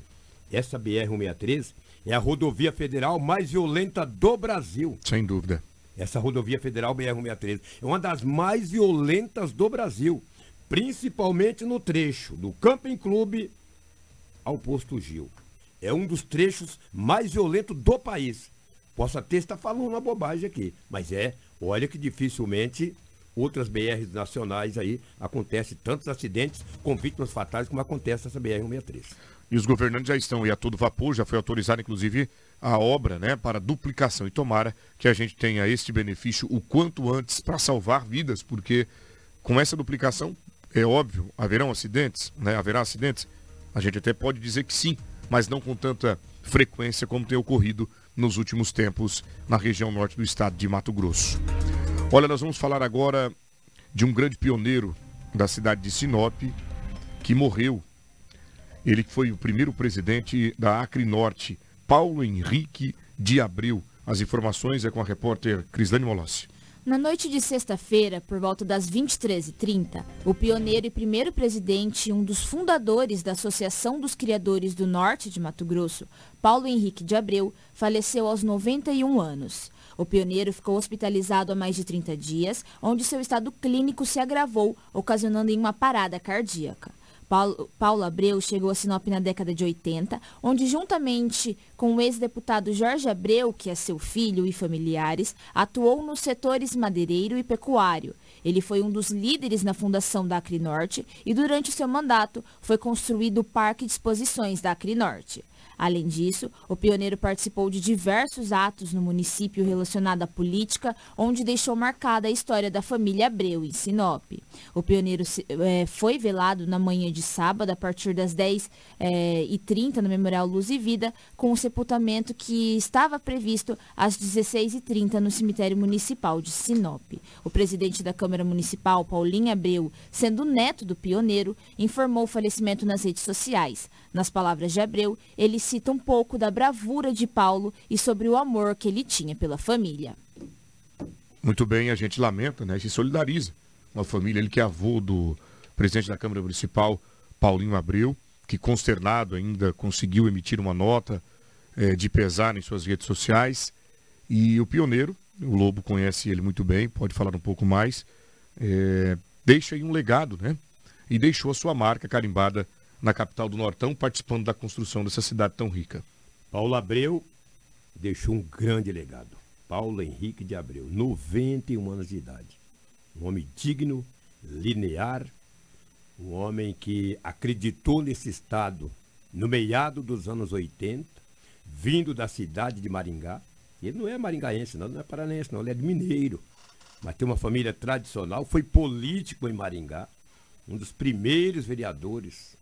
essa BR-163 é a rodovia federal mais violenta do Brasil. Sem dúvida. Essa rodovia federal BR-163 é uma das mais violentas do Brasil, principalmente no trecho do Camping Clube ao Posto Gil é um dos trechos mais violentos do país. Posso até estar falando uma bobagem aqui, mas é, olha que dificilmente outras BRs nacionais aí acontece tantos acidentes com vítimas fatais como acontece essa BR-163. E os governantes já estão e a todo vapor, já foi autorizada inclusive a obra, né, para duplicação e tomara que a gente tenha este benefício o quanto antes para salvar vidas, porque com essa duplicação é óbvio, haverão acidentes, né, haverá acidentes. A gente até pode dizer que sim, mas não com tanta frequência como tem ocorrido nos últimos tempos na região norte do estado de Mato Grosso. Olha, nós vamos falar agora de um grande pioneiro da cidade de Sinop que morreu. Ele foi o primeiro presidente da Acre Norte, Paulo Henrique de Abreu. As informações é com a repórter Crislane Molossi. Na noite de sexta-feira, por volta das 23h30, o pioneiro e primeiro presidente e um dos fundadores da Associação dos Criadores do Norte de Mato Grosso, Paulo Henrique de Abreu, faleceu aos 91 anos. O pioneiro ficou hospitalizado há mais de 30 dias, onde seu estado clínico se agravou, ocasionando em uma parada cardíaca. Paulo, Paulo Abreu chegou a Sinop na década de 80, onde juntamente com o ex-deputado Jorge Abreu, que é seu filho e familiares, atuou nos setores madeireiro e pecuário. Ele foi um dos líderes na fundação da Acrinorte e durante seu mandato foi construído o Parque de Exposições da Acrinorte. Além disso, o pioneiro participou de diversos atos no município relacionado à política, onde deixou marcada a história da família Abreu em Sinop. O pioneiro é, foi velado na manhã de sábado, a partir das 10h30, é, no Memorial Luz e Vida, com o sepultamento que estava previsto às 16h30 no cemitério municipal de Sinop. O presidente da Câmara Municipal, Paulinho Abreu, sendo neto do pioneiro, informou o falecimento nas redes sociais. Nas palavras de Abreu, ele cita um pouco da bravura de Paulo e sobre o amor que ele tinha pela família. Muito bem, a gente lamenta, né? Se solidariza uma família, ele que é avô do presidente da Câmara Municipal, Paulinho Abreu, que consternado ainda conseguiu emitir uma nota é, de pesar em suas redes sociais. E o pioneiro, o Lobo conhece ele muito bem, pode falar um pouco mais, é, deixa aí um legado, né? E deixou a sua marca carimbada na capital do Nortão, participando da construção dessa cidade tão rica. Paulo Abreu deixou um grande legado. Paulo Henrique de Abreu, 91 anos de idade. Um homem digno, linear, um homem que acreditou nesse estado no meado dos anos 80, vindo da cidade de Maringá. Ele não é maringaense, não, não é paranaense, não, ele é Mineiro. Mas tem uma família tradicional, foi político em Maringá, um dos primeiros vereadores.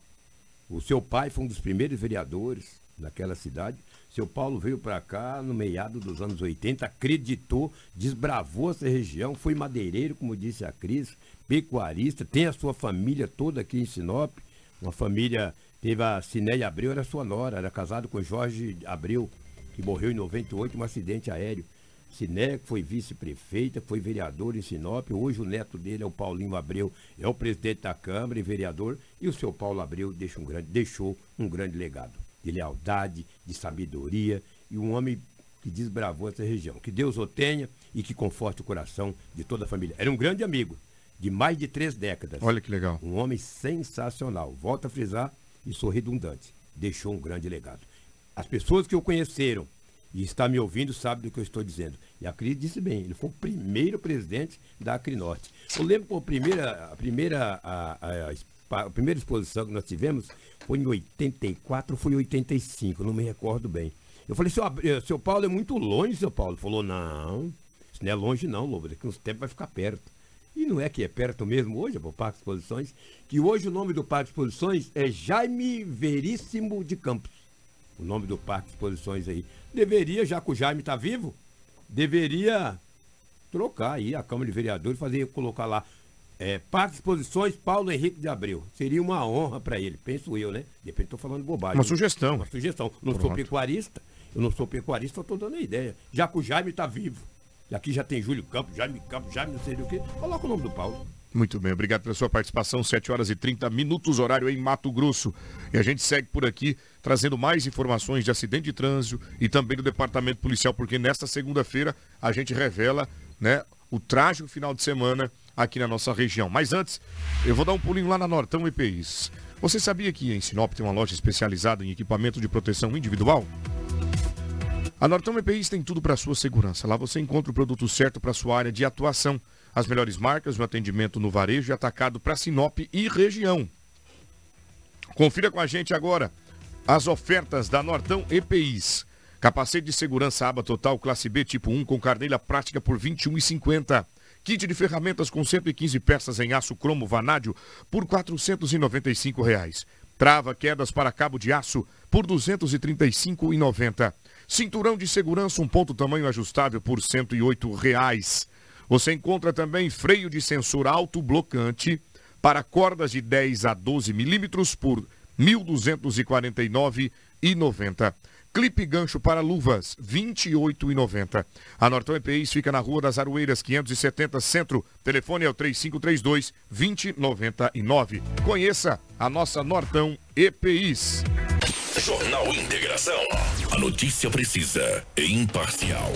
O seu pai foi um dos primeiros vereadores naquela cidade. Seu Paulo veio para cá no meado dos anos 80, acreditou, desbravou essa região, foi madeireiro, como disse a Cris, pecuarista, tem a sua família toda aqui em Sinop. Uma família, teve a Cinéia Abreu, era sua nora, era casado com Jorge Abreu, que morreu em 98 em um acidente aéreo. Ciné, foi vice-prefeita, foi vereador em Sinop. Hoje o neto dele é o Paulinho Abreu, é o presidente da Câmara e vereador. E o seu Paulo Abreu deixou um grande, deixou um grande legado de lealdade, de sabedoria e um homem que desbravou essa região. Que Deus o tenha e que conforte o coração de toda a família. Era um grande amigo, de mais de três décadas. Olha que legal. Um homem sensacional. Volto a frisar e sou redundante. Deixou um grande legado. As pessoas que o conheceram e está me ouvindo sabem do que eu estou dizendo. E a Cris disse bem, ele foi o primeiro presidente da Acrinorte. Eu lembro que a primeira, a primeira, a, a, a, primeira exposição que nós tivemos foi em 84, foi em 85, não me recordo bem. Eu falei, seu, eh, seu Paulo é muito longe, seu Paulo. Ele falou, não, isso não é longe não, Lobo, daqui uns tempos vai ficar perto. E não é que é perto mesmo hoje, é o Parque Exposições, que hoje o nome do Parque Exposições é Jaime Veríssimo de Campos. O nome do Parque Exposições aí. Deveria, já que o Jaime está vivo, deveria trocar aí a Câmara de Vereadores, fazer, colocar lá é, Parque Exposições Paulo Henrique de Abreu. Seria uma honra para ele, penso eu, né? De repente estou falando bobagem. Uma sugestão. Uma sugestão. Não Pronto. sou pecuarista, eu não sou pecuarista, estou dando a ideia. Já que o Jaime está vivo. E aqui já tem Júlio Campos, Jaime Campos, Jaime não sei o quê. Coloca o nome do Paulo. Muito bem, obrigado pela sua participação. 7 horas e 30 minutos, horário em Mato Grosso. E a gente segue por aqui trazendo mais informações de acidente de trânsito e também do departamento policial, porque nesta segunda-feira a gente revela né, o trágico final de semana aqui na nossa região. Mas antes, eu vou dar um pulinho lá na Nortão EPIs. Você sabia que em Sinop tem uma loja especializada em equipamento de proteção individual? A Nortão EPIs tem tudo para sua segurança. Lá você encontra o produto certo para sua área de atuação. As melhores marcas, o atendimento no varejo e atacado para Sinop e região. Confira com a gente agora as ofertas da Nortão EPIs. Capacete de segurança aba total classe B tipo 1 com carneira prática por R$ 21,50. Kit de ferramentas com 115 peças em aço cromo vanádio por 495 reais. Trava quedas para cabo de aço por R$ 235,90. Cinturão de segurança, um ponto tamanho ajustável por 108 reais. Você encontra também freio de sensor autoblocante para cordas de 10 a 12 milímetros por R$ 1.249,90. Clipe gancho para luvas, R$ 28,90. A Nortão EPIs fica na Rua das Aroeiras, 570 Centro. Telefone é o 3532-2099. Conheça a nossa Nortão EPIs. Jornal Integração. A notícia precisa e imparcial.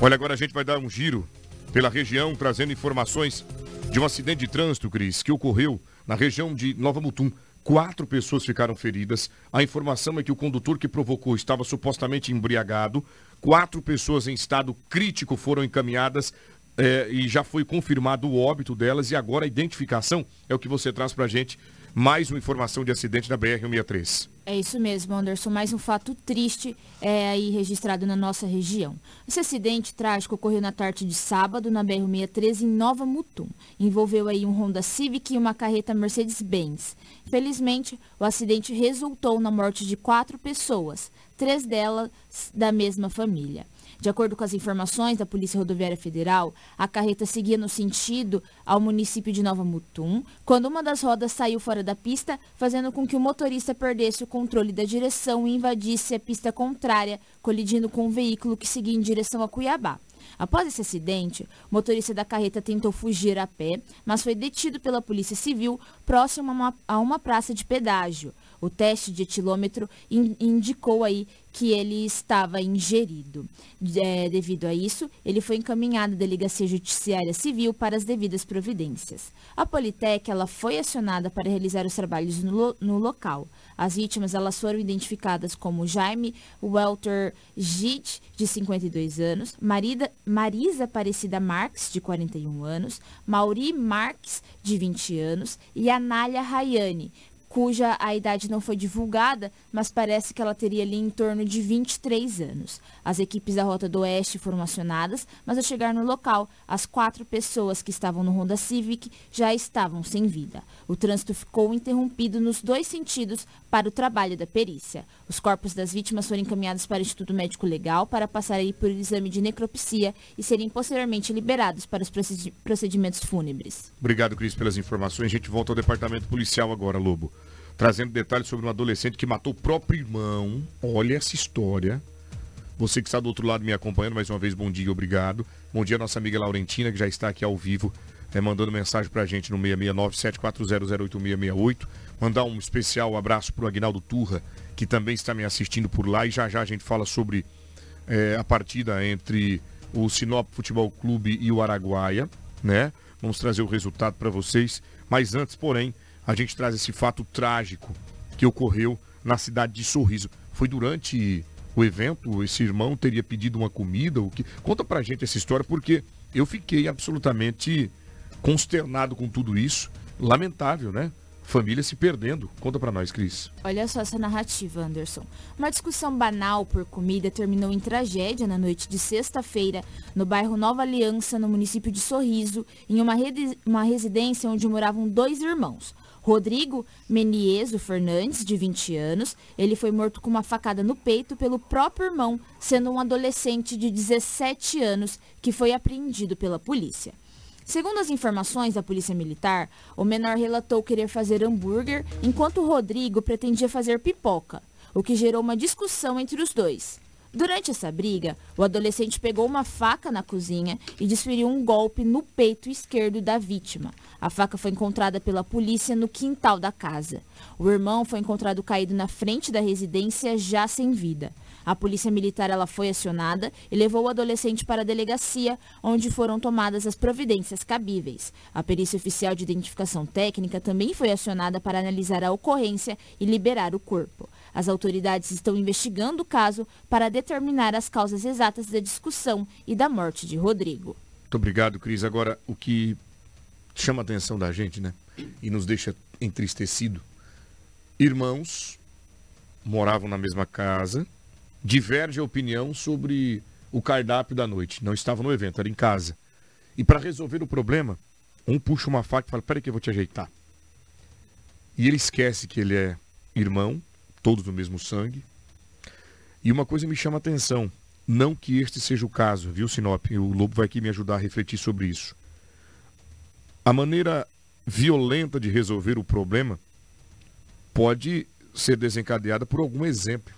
Olha, agora a gente vai dar um giro pela região, trazendo informações de um acidente de trânsito, Cris, que ocorreu na região de Nova Mutum. Quatro pessoas ficaram feridas. A informação é que o condutor que provocou estava supostamente embriagado. Quatro pessoas em estado crítico foram encaminhadas é, e já foi confirmado o óbito delas. E agora a identificação é o que você traz para a gente mais uma informação de acidente na BR-163. É isso mesmo, Anderson. Mais um fato triste é aí registrado na nossa região. Esse acidente trágico ocorreu na tarde de sábado na BR-163 em Nova Mutum. Envolveu aí um Honda Civic e uma carreta Mercedes-Benz. Felizmente, o acidente resultou na morte de quatro pessoas, três delas da mesma família. De acordo com as informações da Polícia Rodoviária Federal, a carreta seguia no sentido ao município de Nova Mutum, quando uma das rodas saiu fora da pista, fazendo com que o motorista perdesse o controle da direção e invadisse a pista contrária, colidindo com um veículo que seguia em direção a Cuiabá. Após esse acidente, o motorista da carreta tentou fugir a pé, mas foi detido pela Polícia Civil próximo a uma, a uma praça de pedágio. O teste de etilômetro in, indicou aí que ele estava ingerido. É, devido a isso, ele foi encaminhado à Delegacia Judiciária Civil para as devidas providências. A Politec ela foi acionada para realizar os trabalhos no, no local. As vítimas elas foram identificadas como Jaime Welter Gide, de 52 anos, Marida, Marisa Aparecida Marques, de 41 anos, Mauri Marques, de 20 anos, e Anália Rayane, cuja a idade não foi divulgada, mas parece que ela teria ali em torno de 23 anos. As equipes da Rota do Oeste foram acionadas, mas ao chegar no local, as quatro pessoas que estavam no Honda Civic já estavam sem vida. O trânsito ficou interrompido nos dois sentidos para o trabalho da perícia. Os corpos das vítimas foram encaminhados para o Instituto Médico Legal para passarem por exame de necropsia e serem posteriormente liberados para os procedimentos fúnebres. Obrigado, Cris, pelas informações. A gente volta ao departamento policial agora, Lobo trazendo detalhes sobre um adolescente que matou o próprio irmão. Olha essa história. Você que está do outro lado me acompanhando, mais uma vez, bom dia, obrigado. Bom dia, nossa amiga Laurentina, que já está aqui ao vivo, é, mandando mensagem pra gente no 669-7400-8668. Mandar um especial abraço pro Agnaldo Turra, que também está me assistindo por lá. E já já a gente fala sobre é, a partida entre o Sinop Futebol Clube e o Araguaia, né? Vamos trazer o resultado para vocês. Mas antes, porém, a gente traz esse fato trágico que ocorreu na cidade de Sorriso. Foi durante o evento, esse irmão teria pedido uma comida? O que... Conta pra gente essa história, porque eu fiquei absolutamente consternado com tudo isso. Lamentável, né? família se perdendo. Conta para nós, Cris. Olha só essa narrativa, Anderson. Uma discussão banal por comida terminou em tragédia na noite de sexta-feira, no bairro Nova Aliança, no município de Sorriso, em uma, uma residência onde moravam dois irmãos. Rodrigo Menieso Fernandes, de 20 anos, ele foi morto com uma facada no peito pelo próprio irmão, sendo um adolescente de 17 anos que foi apreendido pela polícia. Segundo as informações da Polícia Militar, o menor relatou querer fazer hambúrguer, enquanto Rodrigo pretendia fazer pipoca, o que gerou uma discussão entre os dois. Durante essa briga, o adolescente pegou uma faca na cozinha e desferiu um golpe no peito esquerdo da vítima. A faca foi encontrada pela polícia no quintal da casa. O irmão foi encontrado caído na frente da residência, já sem vida. A polícia militar ela foi acionada e levou o adolescente para a delegacia, onde foram tomadas as providências cabíveis. A perícia oficial de identificação técnica também foi acionada para analisar a ocorrência e liberar o corpo. As autoridades estão investigando o caso para determinar as causas exatas da discussão e da morte de Rodrigo. Muito obrigado, Cris. Agora, o que chama a atenção da gente, né? E nos deixa entristecido. Irmãos moravam na mesma casa, diverge a opinião sobre o cardápio da noite. Não estava no evento, era em casa. E para resolver o problema, um puxa uma faca e fala: Peraí, que eu vou te ajeitar. E ele esquece que ele é irmão, todos do mesmo sangue. E uma coisa me chama a atenção: não que este seja o caso, viu, Sinop? O Lobo vai aqui me ajudar a refletir sobre isso. A maneira violenta de resolver o problema pode ser desencadeada por algum exemplo.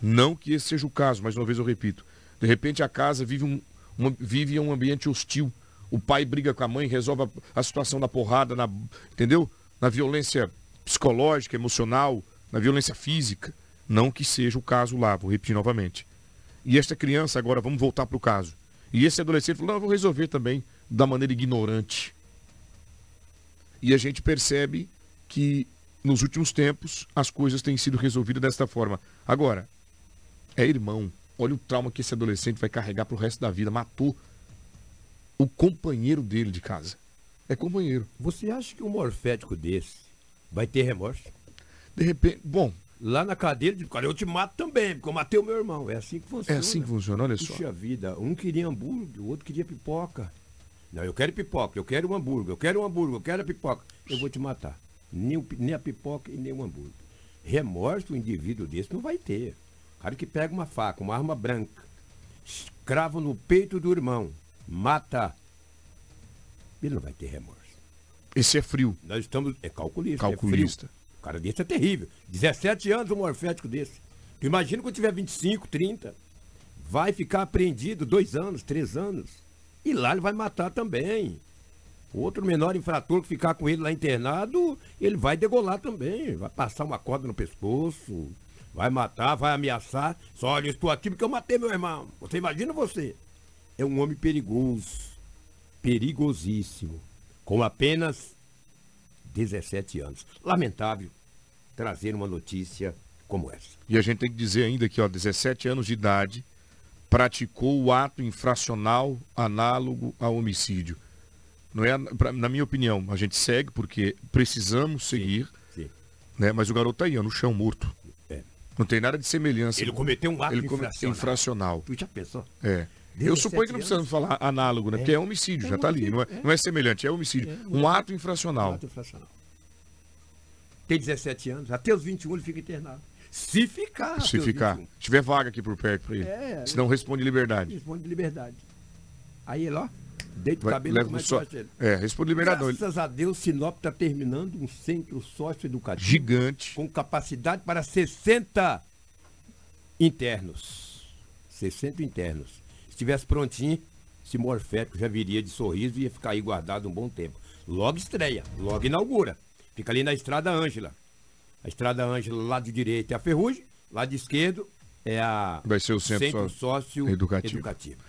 Não que esse seja o caso, mas uma vez eu repito. De repente a casa vive um, uma, vive um ambiente hostil. O pai briga com a mãe, resolve a, a situação na porrada, na, entendeu? Na violência psicológica, emocional, na violência física. Não que seja o caso lá, vou repetir novamente. E esta criança, agora vamos voltar para o caso. E esse adolescente falou: não, vou resolver também da maneira ignorante. E a gente percebe que nos últimos tempos as coisas têm sido resolvidas desta forma. Agora, é irmão. Olha o trauma que esse adolescente vai carregar pro resto da vida. Matou o companheiro dele de casa. É companheiro. Você acha que um morfético desse vai ter remorso? De repente, bom. Lá na cadeira de cara, eu te mato também, porque eu matei o meu irmão. É assim que funciona. É assim que funciona, olha só. Puxa vida, um queria hambúrguer, o outro queria pipoca. Não, eu quero pipoca, eu quero um hambúrguer, eu quero um hambúrguer, eu quero a pipoca. Eu vou te matar. Nem, nem a pipoca e nem o hambúrguer. Remorso o indivíduo desse não vai ter. O cara que pega uma faca, uma arma branca, crava no peito do irmão, mata. Ele não vai ter remorso. Esse é frio. Nós estamos. É calculista. Calculista. É o cara desse é terrível. 17 anos um morfético desse. Imagina quando tiver 25, 30. vai ficar apreendido dois anos, três anos. E lá ele vai matar também. Outro menor infrator que ficar com ele lá internado, ele vai degolar também. Vai passar uma corda no pescoço, vai matar, vai ameaçar. Só olha, eu estou aqui porque eu matei meu irmão. Você imagina você? É um homem perigoso, perigosíssimo, com apenas 17 anos. Lamentável trazer uma notícia como essa. E a gente tem que dizer ainda que, ó, 17 anos de idade, praticou o ato infracional análogo ao homicídio. Não é, pra, na minha opinião, a gente segue porque precisamos seguir, sim, sim. Né? mas o garoto está aí, ó, no chão morto. É. Não tem nada de semelhança. Ele cometeu um ato Ele infracional. infracional. Tu já pensou? É. Eu suponho que não precisamos falar análogo, né? É. Porque é homicídio, é já está ali. Não é, é, não é semelhante, é homicídio. É, um ato infracional. Um ato infracional. Tem 17 anos, até os 21 ele fica internado. Se ficar. Se ficar. Se tiver vaga aqui por perto para ele. É, Senão responde liberdade. Responde liberdade. Aí ele, ó, deita o cabelo leva só... É, responde liberdade. Graças a Deus, Sinop está terminando um centro sócio-educativo. Gigante. Com capacidade para 60 internos. 60 internos. Se estivesse prontinho, esse morfético já viria de sorriso e ia ficar aí guardado um bom tempo. Logo estreia, logo inaugura. Fica ali na Estrada Ângela. A Estrada Ângela, lado direito é a Ferrugem, lado esquerdo é a Vai ser o centro, centro sócio educativo. educativo.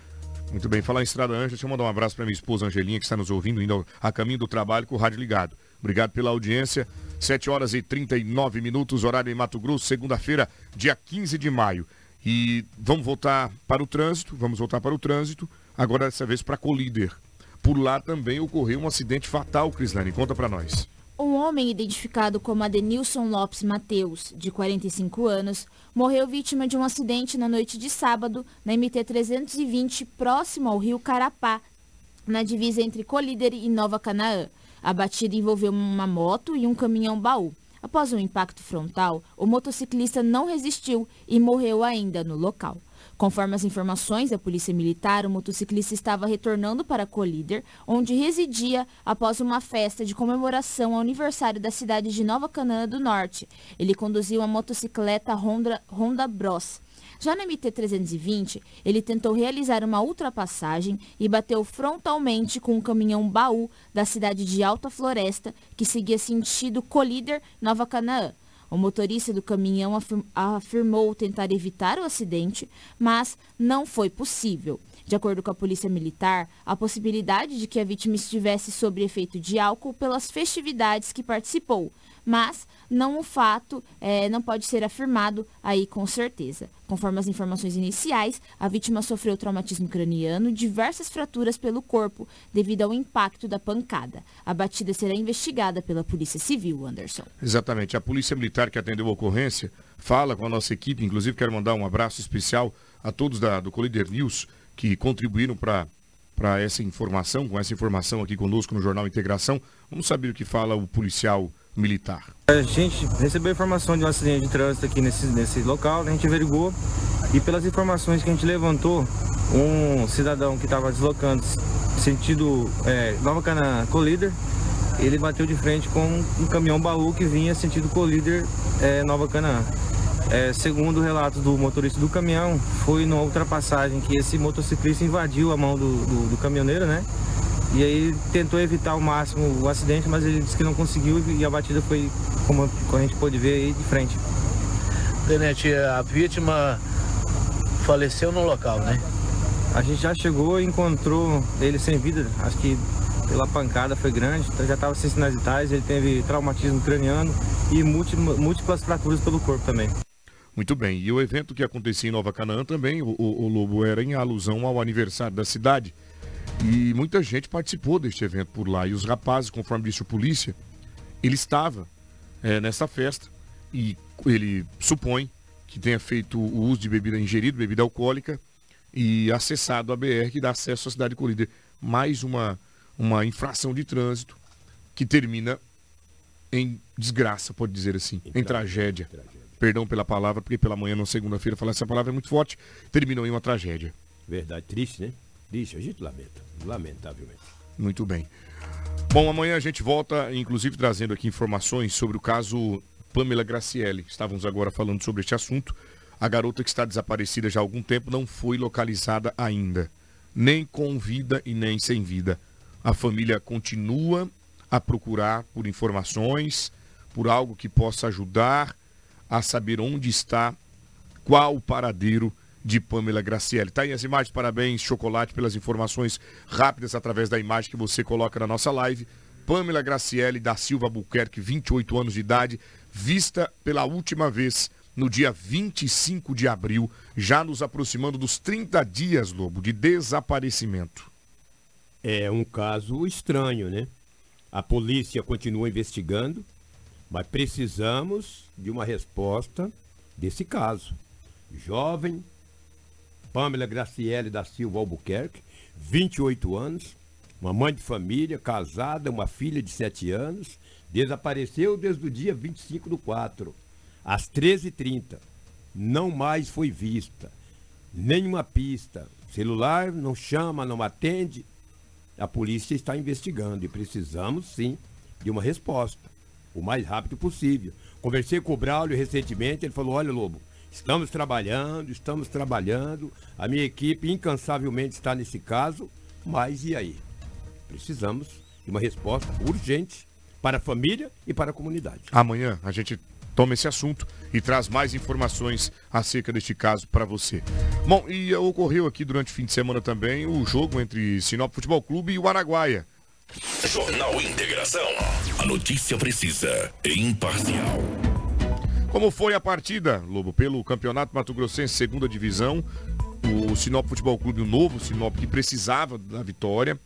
Muito bem, falar em Estrada Ângela, deixa eu mandar um abraço para minha esposa Angelinha, que está nos ouvindo, indo a caminho do trabalho com o rádio ligado. Obrigado pela audiência. 7 horas e 39 minutos, horário em Mato Grosso, segunda-feira, dia 15 de maio. E vamos voltar para o trânsito, vamos voltar para o trânsito, agora dessa vez para Colíder. Por lá também ocorreu um acidente fatal, Crislane, conta para nós. Um homem identificado como Adenilson Lopes Mateus, de 45 anos, morreu vítima de um acidente na noite de sábado na MT-320, próximo ao rio Carapá, na divisa entre Colíder e Nova Canaã. A batida envolveu uma moto e um caminhão baú. Após um impacto frontal, o motociclista não resistiu e morreu ainda no local. Conforme as informações da Polícia Militar, o motociclista estava retornando para Colíder, onde residia após uma festa de comemoração ao aniversário da cidade de Nova Canaã do Norte. Ele conduziu uma motocicleta Honda, Honda Bros. Já na MT-320, ele tentou realizar uma ultrapassagem e bateu frontalmente com um caminhão baú da cidade de Alta Floresta, que seguia sentido Colíder, Nova Canaã. O motorista do caminhão afirmou tentar evitar o acidente, mas não foi possível. De acordo com a Polícia Militar, a possibilidade de que a vítima estivesse sob efeito de álcool pelas festividades que participou, mas não o fato é, não pode ser afirmado aí com certeza. Conforme as informações iniciais, a vítima sofreu traumatismo craniano e diversas fraturas pelo corpo devido ao impacto da pancada. A batida será investigada pela Polícia Civil, Anderson. Exatamente. A Polícia Militar que atendeu a ocorrência fala com a nossa equipe, inclusive quero mandar um abraço especial a todos da, do Collider News que contribuíram para para essa informação, com essa informação aqui conosco no Jornal Integração. Vamos saber o que fala o policial militar? A gente recebeu informação de um acidente de trânsito aqui nesse, nesse local, a gente averigou e pelas informações que a gente levantou, um cidadão que estava deslocando sentido é, Nova Cana Colíder, ele bateu de frente com um caminhão baú que vinha sentido Colíder é, Nova Canaã. É, segundo o relato do motorista do caminhão, foi numa ultrapassagem que esse motociclista invadiu a mão do, do, do caminhoneiro, né? E aí tentou evitar ao máximo o acidente, mas ele disse que não conseguiu e a batida foi, como a gente pôde ver aí, de frente. Tenente, a vítima faleceu no local, né? A gente já chegou e encontrou ele sem vida, acho que pela pancada foi grande, então já estava sem sinais vitais, ele teve traumatismo craniano e múltiplas fraturas pelo corpo também. Muito bem, e o evento que acontecia em Nova Canaã também, o, o, o Lobo era em alusão ao aniversário da cidade. E muita gente participou deste evento por lá. E os rapazes, conforme disse a polícia, ele estava é, nessa festa e ele supõe que tenha feito o uso de bebida ingerida, bebida alcoólica, e acessado a BR que dá acesso à cidade de Colíder. Mais uma, uma infração de trânsito que termina em desgraça, pode dizer assim, em, em tragédia. tragédia. Perdão pela palavra, porque pela manhã, na segunda-feira, falar essa palavra é muito forte, terminou em uma tragédia. Verdade, triste, né? Triste, a gente lamenta, lamentavelmente. Muito bem. Bom, amanhã a gente volta, inclusive trazendo aqui informações sobre o caso Pamela Graciele. Estávamos agora falando sobre este assunto. A garota que está desaparecida já há algum tempo não foi localizada ainda, nem com vida e nem sem vida. A família continua a procurar por informações, por algo que possa ajudar a saber onde está, qual o paradeiro de Pamela Graciele. Tá aí as imagens, parabéns, Chocolate, pelas informações rápidas através da imagem que você coloca na nossa live. Pamela Graciele da Silva Buquerque, 28 anos de idade, vista pela última vez no dia 25 de abril, já nos aproximando dos 30 dias, Lobo, de desaparecimento. É um caso estranho, né? A polícia continua investigando, mas precisamos de uma resposta desse caso. Jovem, Pamela Graciele da Silva Albuquerque, 28 anos, uma mãe de família, casada, uma filha de 7 anos, desapareceu desde o dia 25 do 4, às 13h30. Não mais foi vista. Nenhuma pista. Celular não chama, não atende. A polícia está investigando e precisamos sim de uma resposta. O mais rápido possível. Conversei com o Braulio recentemente, ele falou, olha Lobo, estamos trabalhando, estamos trabalhando, a minha equipe incansavelmente está nesse caso, mas e aí? Precisamos de uma resposta urgente para a família e para a comunidade. Amanhã a gente toma esse assunto e traz mais informações acerca deste caso para você. Bom, e ocorreu aqui durante o fim de semana também o jogo entre Sinop Futebol Clube e o Araguaia. Jornal Integração. A notícia precisa e imparcial. Como foi a partida, Lobo, pelo Campeonato Mato Grossense Segunda Divisão? O Sinop Futebol Clube, o novo Sinop, que precisava da vitória,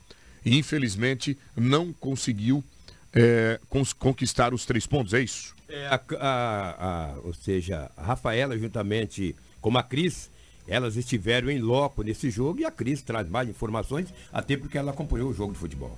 e infelizmente não conseguiu é, conquistar os três pontos, é isso? É, a, a, a, ou seja, a Rafaela juntamente com a Cris, elas estiveram em loco nesse jogo e a Cris traz mais informações, até porque ela acompanhou o jogo de futebol.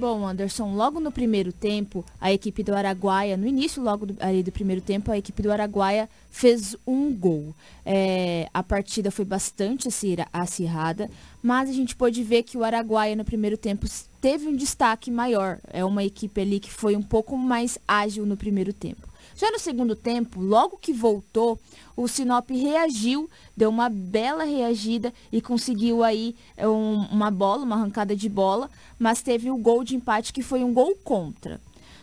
Bom, Anderson, logo no primeiro tempo, a equipe do Araguaia, no início logo do, ali do primeiro tempo, a equipe do Araguaia fez um gol. É, a partida foi bastante acirrada, mas a gente pôde ver que o Araguaia no primeiro tempo teve um destaque maior. É uma equipe ali que foi um pouco mais ágil no primeiro tempo. Já no segundo tempo, logo que voltou, o Sinop reagiu, deu uma bela reagida e conseguiu aí é, um, uma bola, uma arrancada de bola, mas teve o gol de empate que foi um gol contra.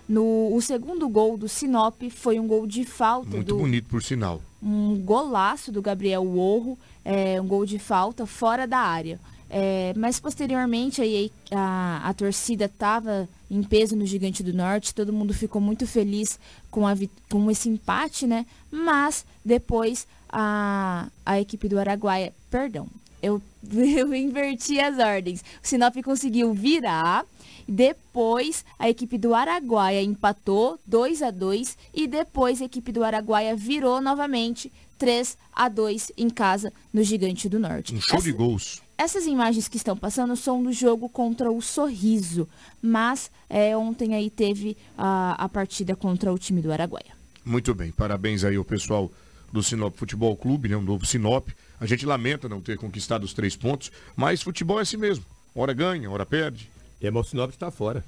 No, o segundo gol do Sinop foi um gol de falta. Muito do, bonito, por sinal. Um golaço do Gabriel Orro, é, um gol de falta fora da área. É, mas posteriormente aí, a, a torcida estava em peso no Gigante do Norte, todo mundo ficou muito feliz com, a, com esse empate, né? Mas depois a, a equipe do Araguaia, perdão, eu, eu inverti as ordens. O Sinop conseguiu virar, depois a equipe do Araguaia empatou 2 a 2 e depois a equipe do Araguaia virou novamente 3 a 2 em casa no Gigante do Norte. Um show Essa... de gols. Essas imagens que estão passando são do jogo contra o Sorriso, mas é, ontem aí teve a, a partida contra o time do Araguaia. Muito bem, parabéns aí ao pessoal do Sinop Futebol Clube, né, um novo Sinop. A gente lamenta não ter conquistado os três pontos, mas futebol é assim mesmo. Hora ganha, hora perde. É, mas o Sinop está fora.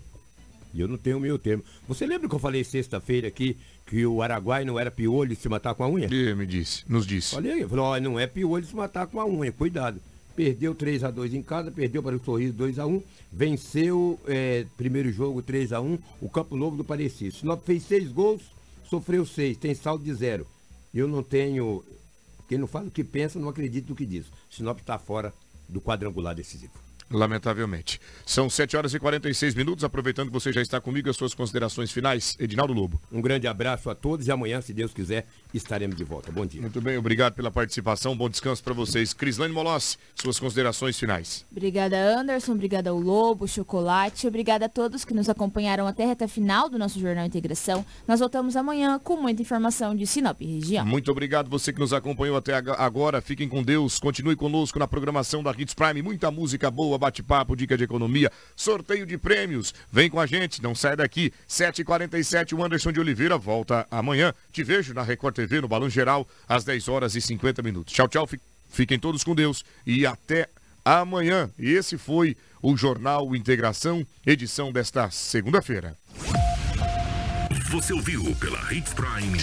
E eu não tenho o meu termo. Você lembra que eu falei sexta-feira aqui que o Araguai não era piolho de se matar com a unha? E, me disse, nos disse. Falei, falou, não é piolho de se matar com a unha, cuidado perdeu 3 a 2 em casa, perdeu para o Sorriso 2 a 1 venceu é, primeiro jogo 3 a 1 o Campo Novo do Parecido. Sinop fez seis gols, sofreu seis, tem saldo de zero. Eu não tenho. Quem não fala o que pensa, não acredita no que diz. Sinop está fora do quadrangular decisivo lamentavelmente. São 7 horas e 46 minutos, aproveitando que você já está comigo, as suas considerações finais, Edinaldo Lobo. Um grande abraço a todos e amanhã, se Deus quiser, estaremos de volta. Bom dia. Muito bem, obrigado pela participação, bom descanso para vocês. Crislane Molossi, suas considerações finais. Obrigada, Anderson, obrigada ao Lobo, Chocolate, obrigada a todos que nos acompanharam até a reta final do nosso Jornal Integração. Nós voltamos amanhã com muita informação de Sinop região. Muito obrigado você que nos acompanhou até agora, fiquem com Deus, continue conosco na programação da Hits Prime, muita música boa, bate-papo, dica de economia, sorteio de prêmios. Vem com a gente, não sai daqui. 7h47, o Anderson de Oliveira volta amanhã. Te vejo na Record TV, no Balão Geral, às 10 horas e 50 minutos. Tchau, tchau. Fiquem todos com Deus e até amanhã. E esse foi o Jornal Integração, edição desta segunda-feira. Você ouviu pela Hits Prime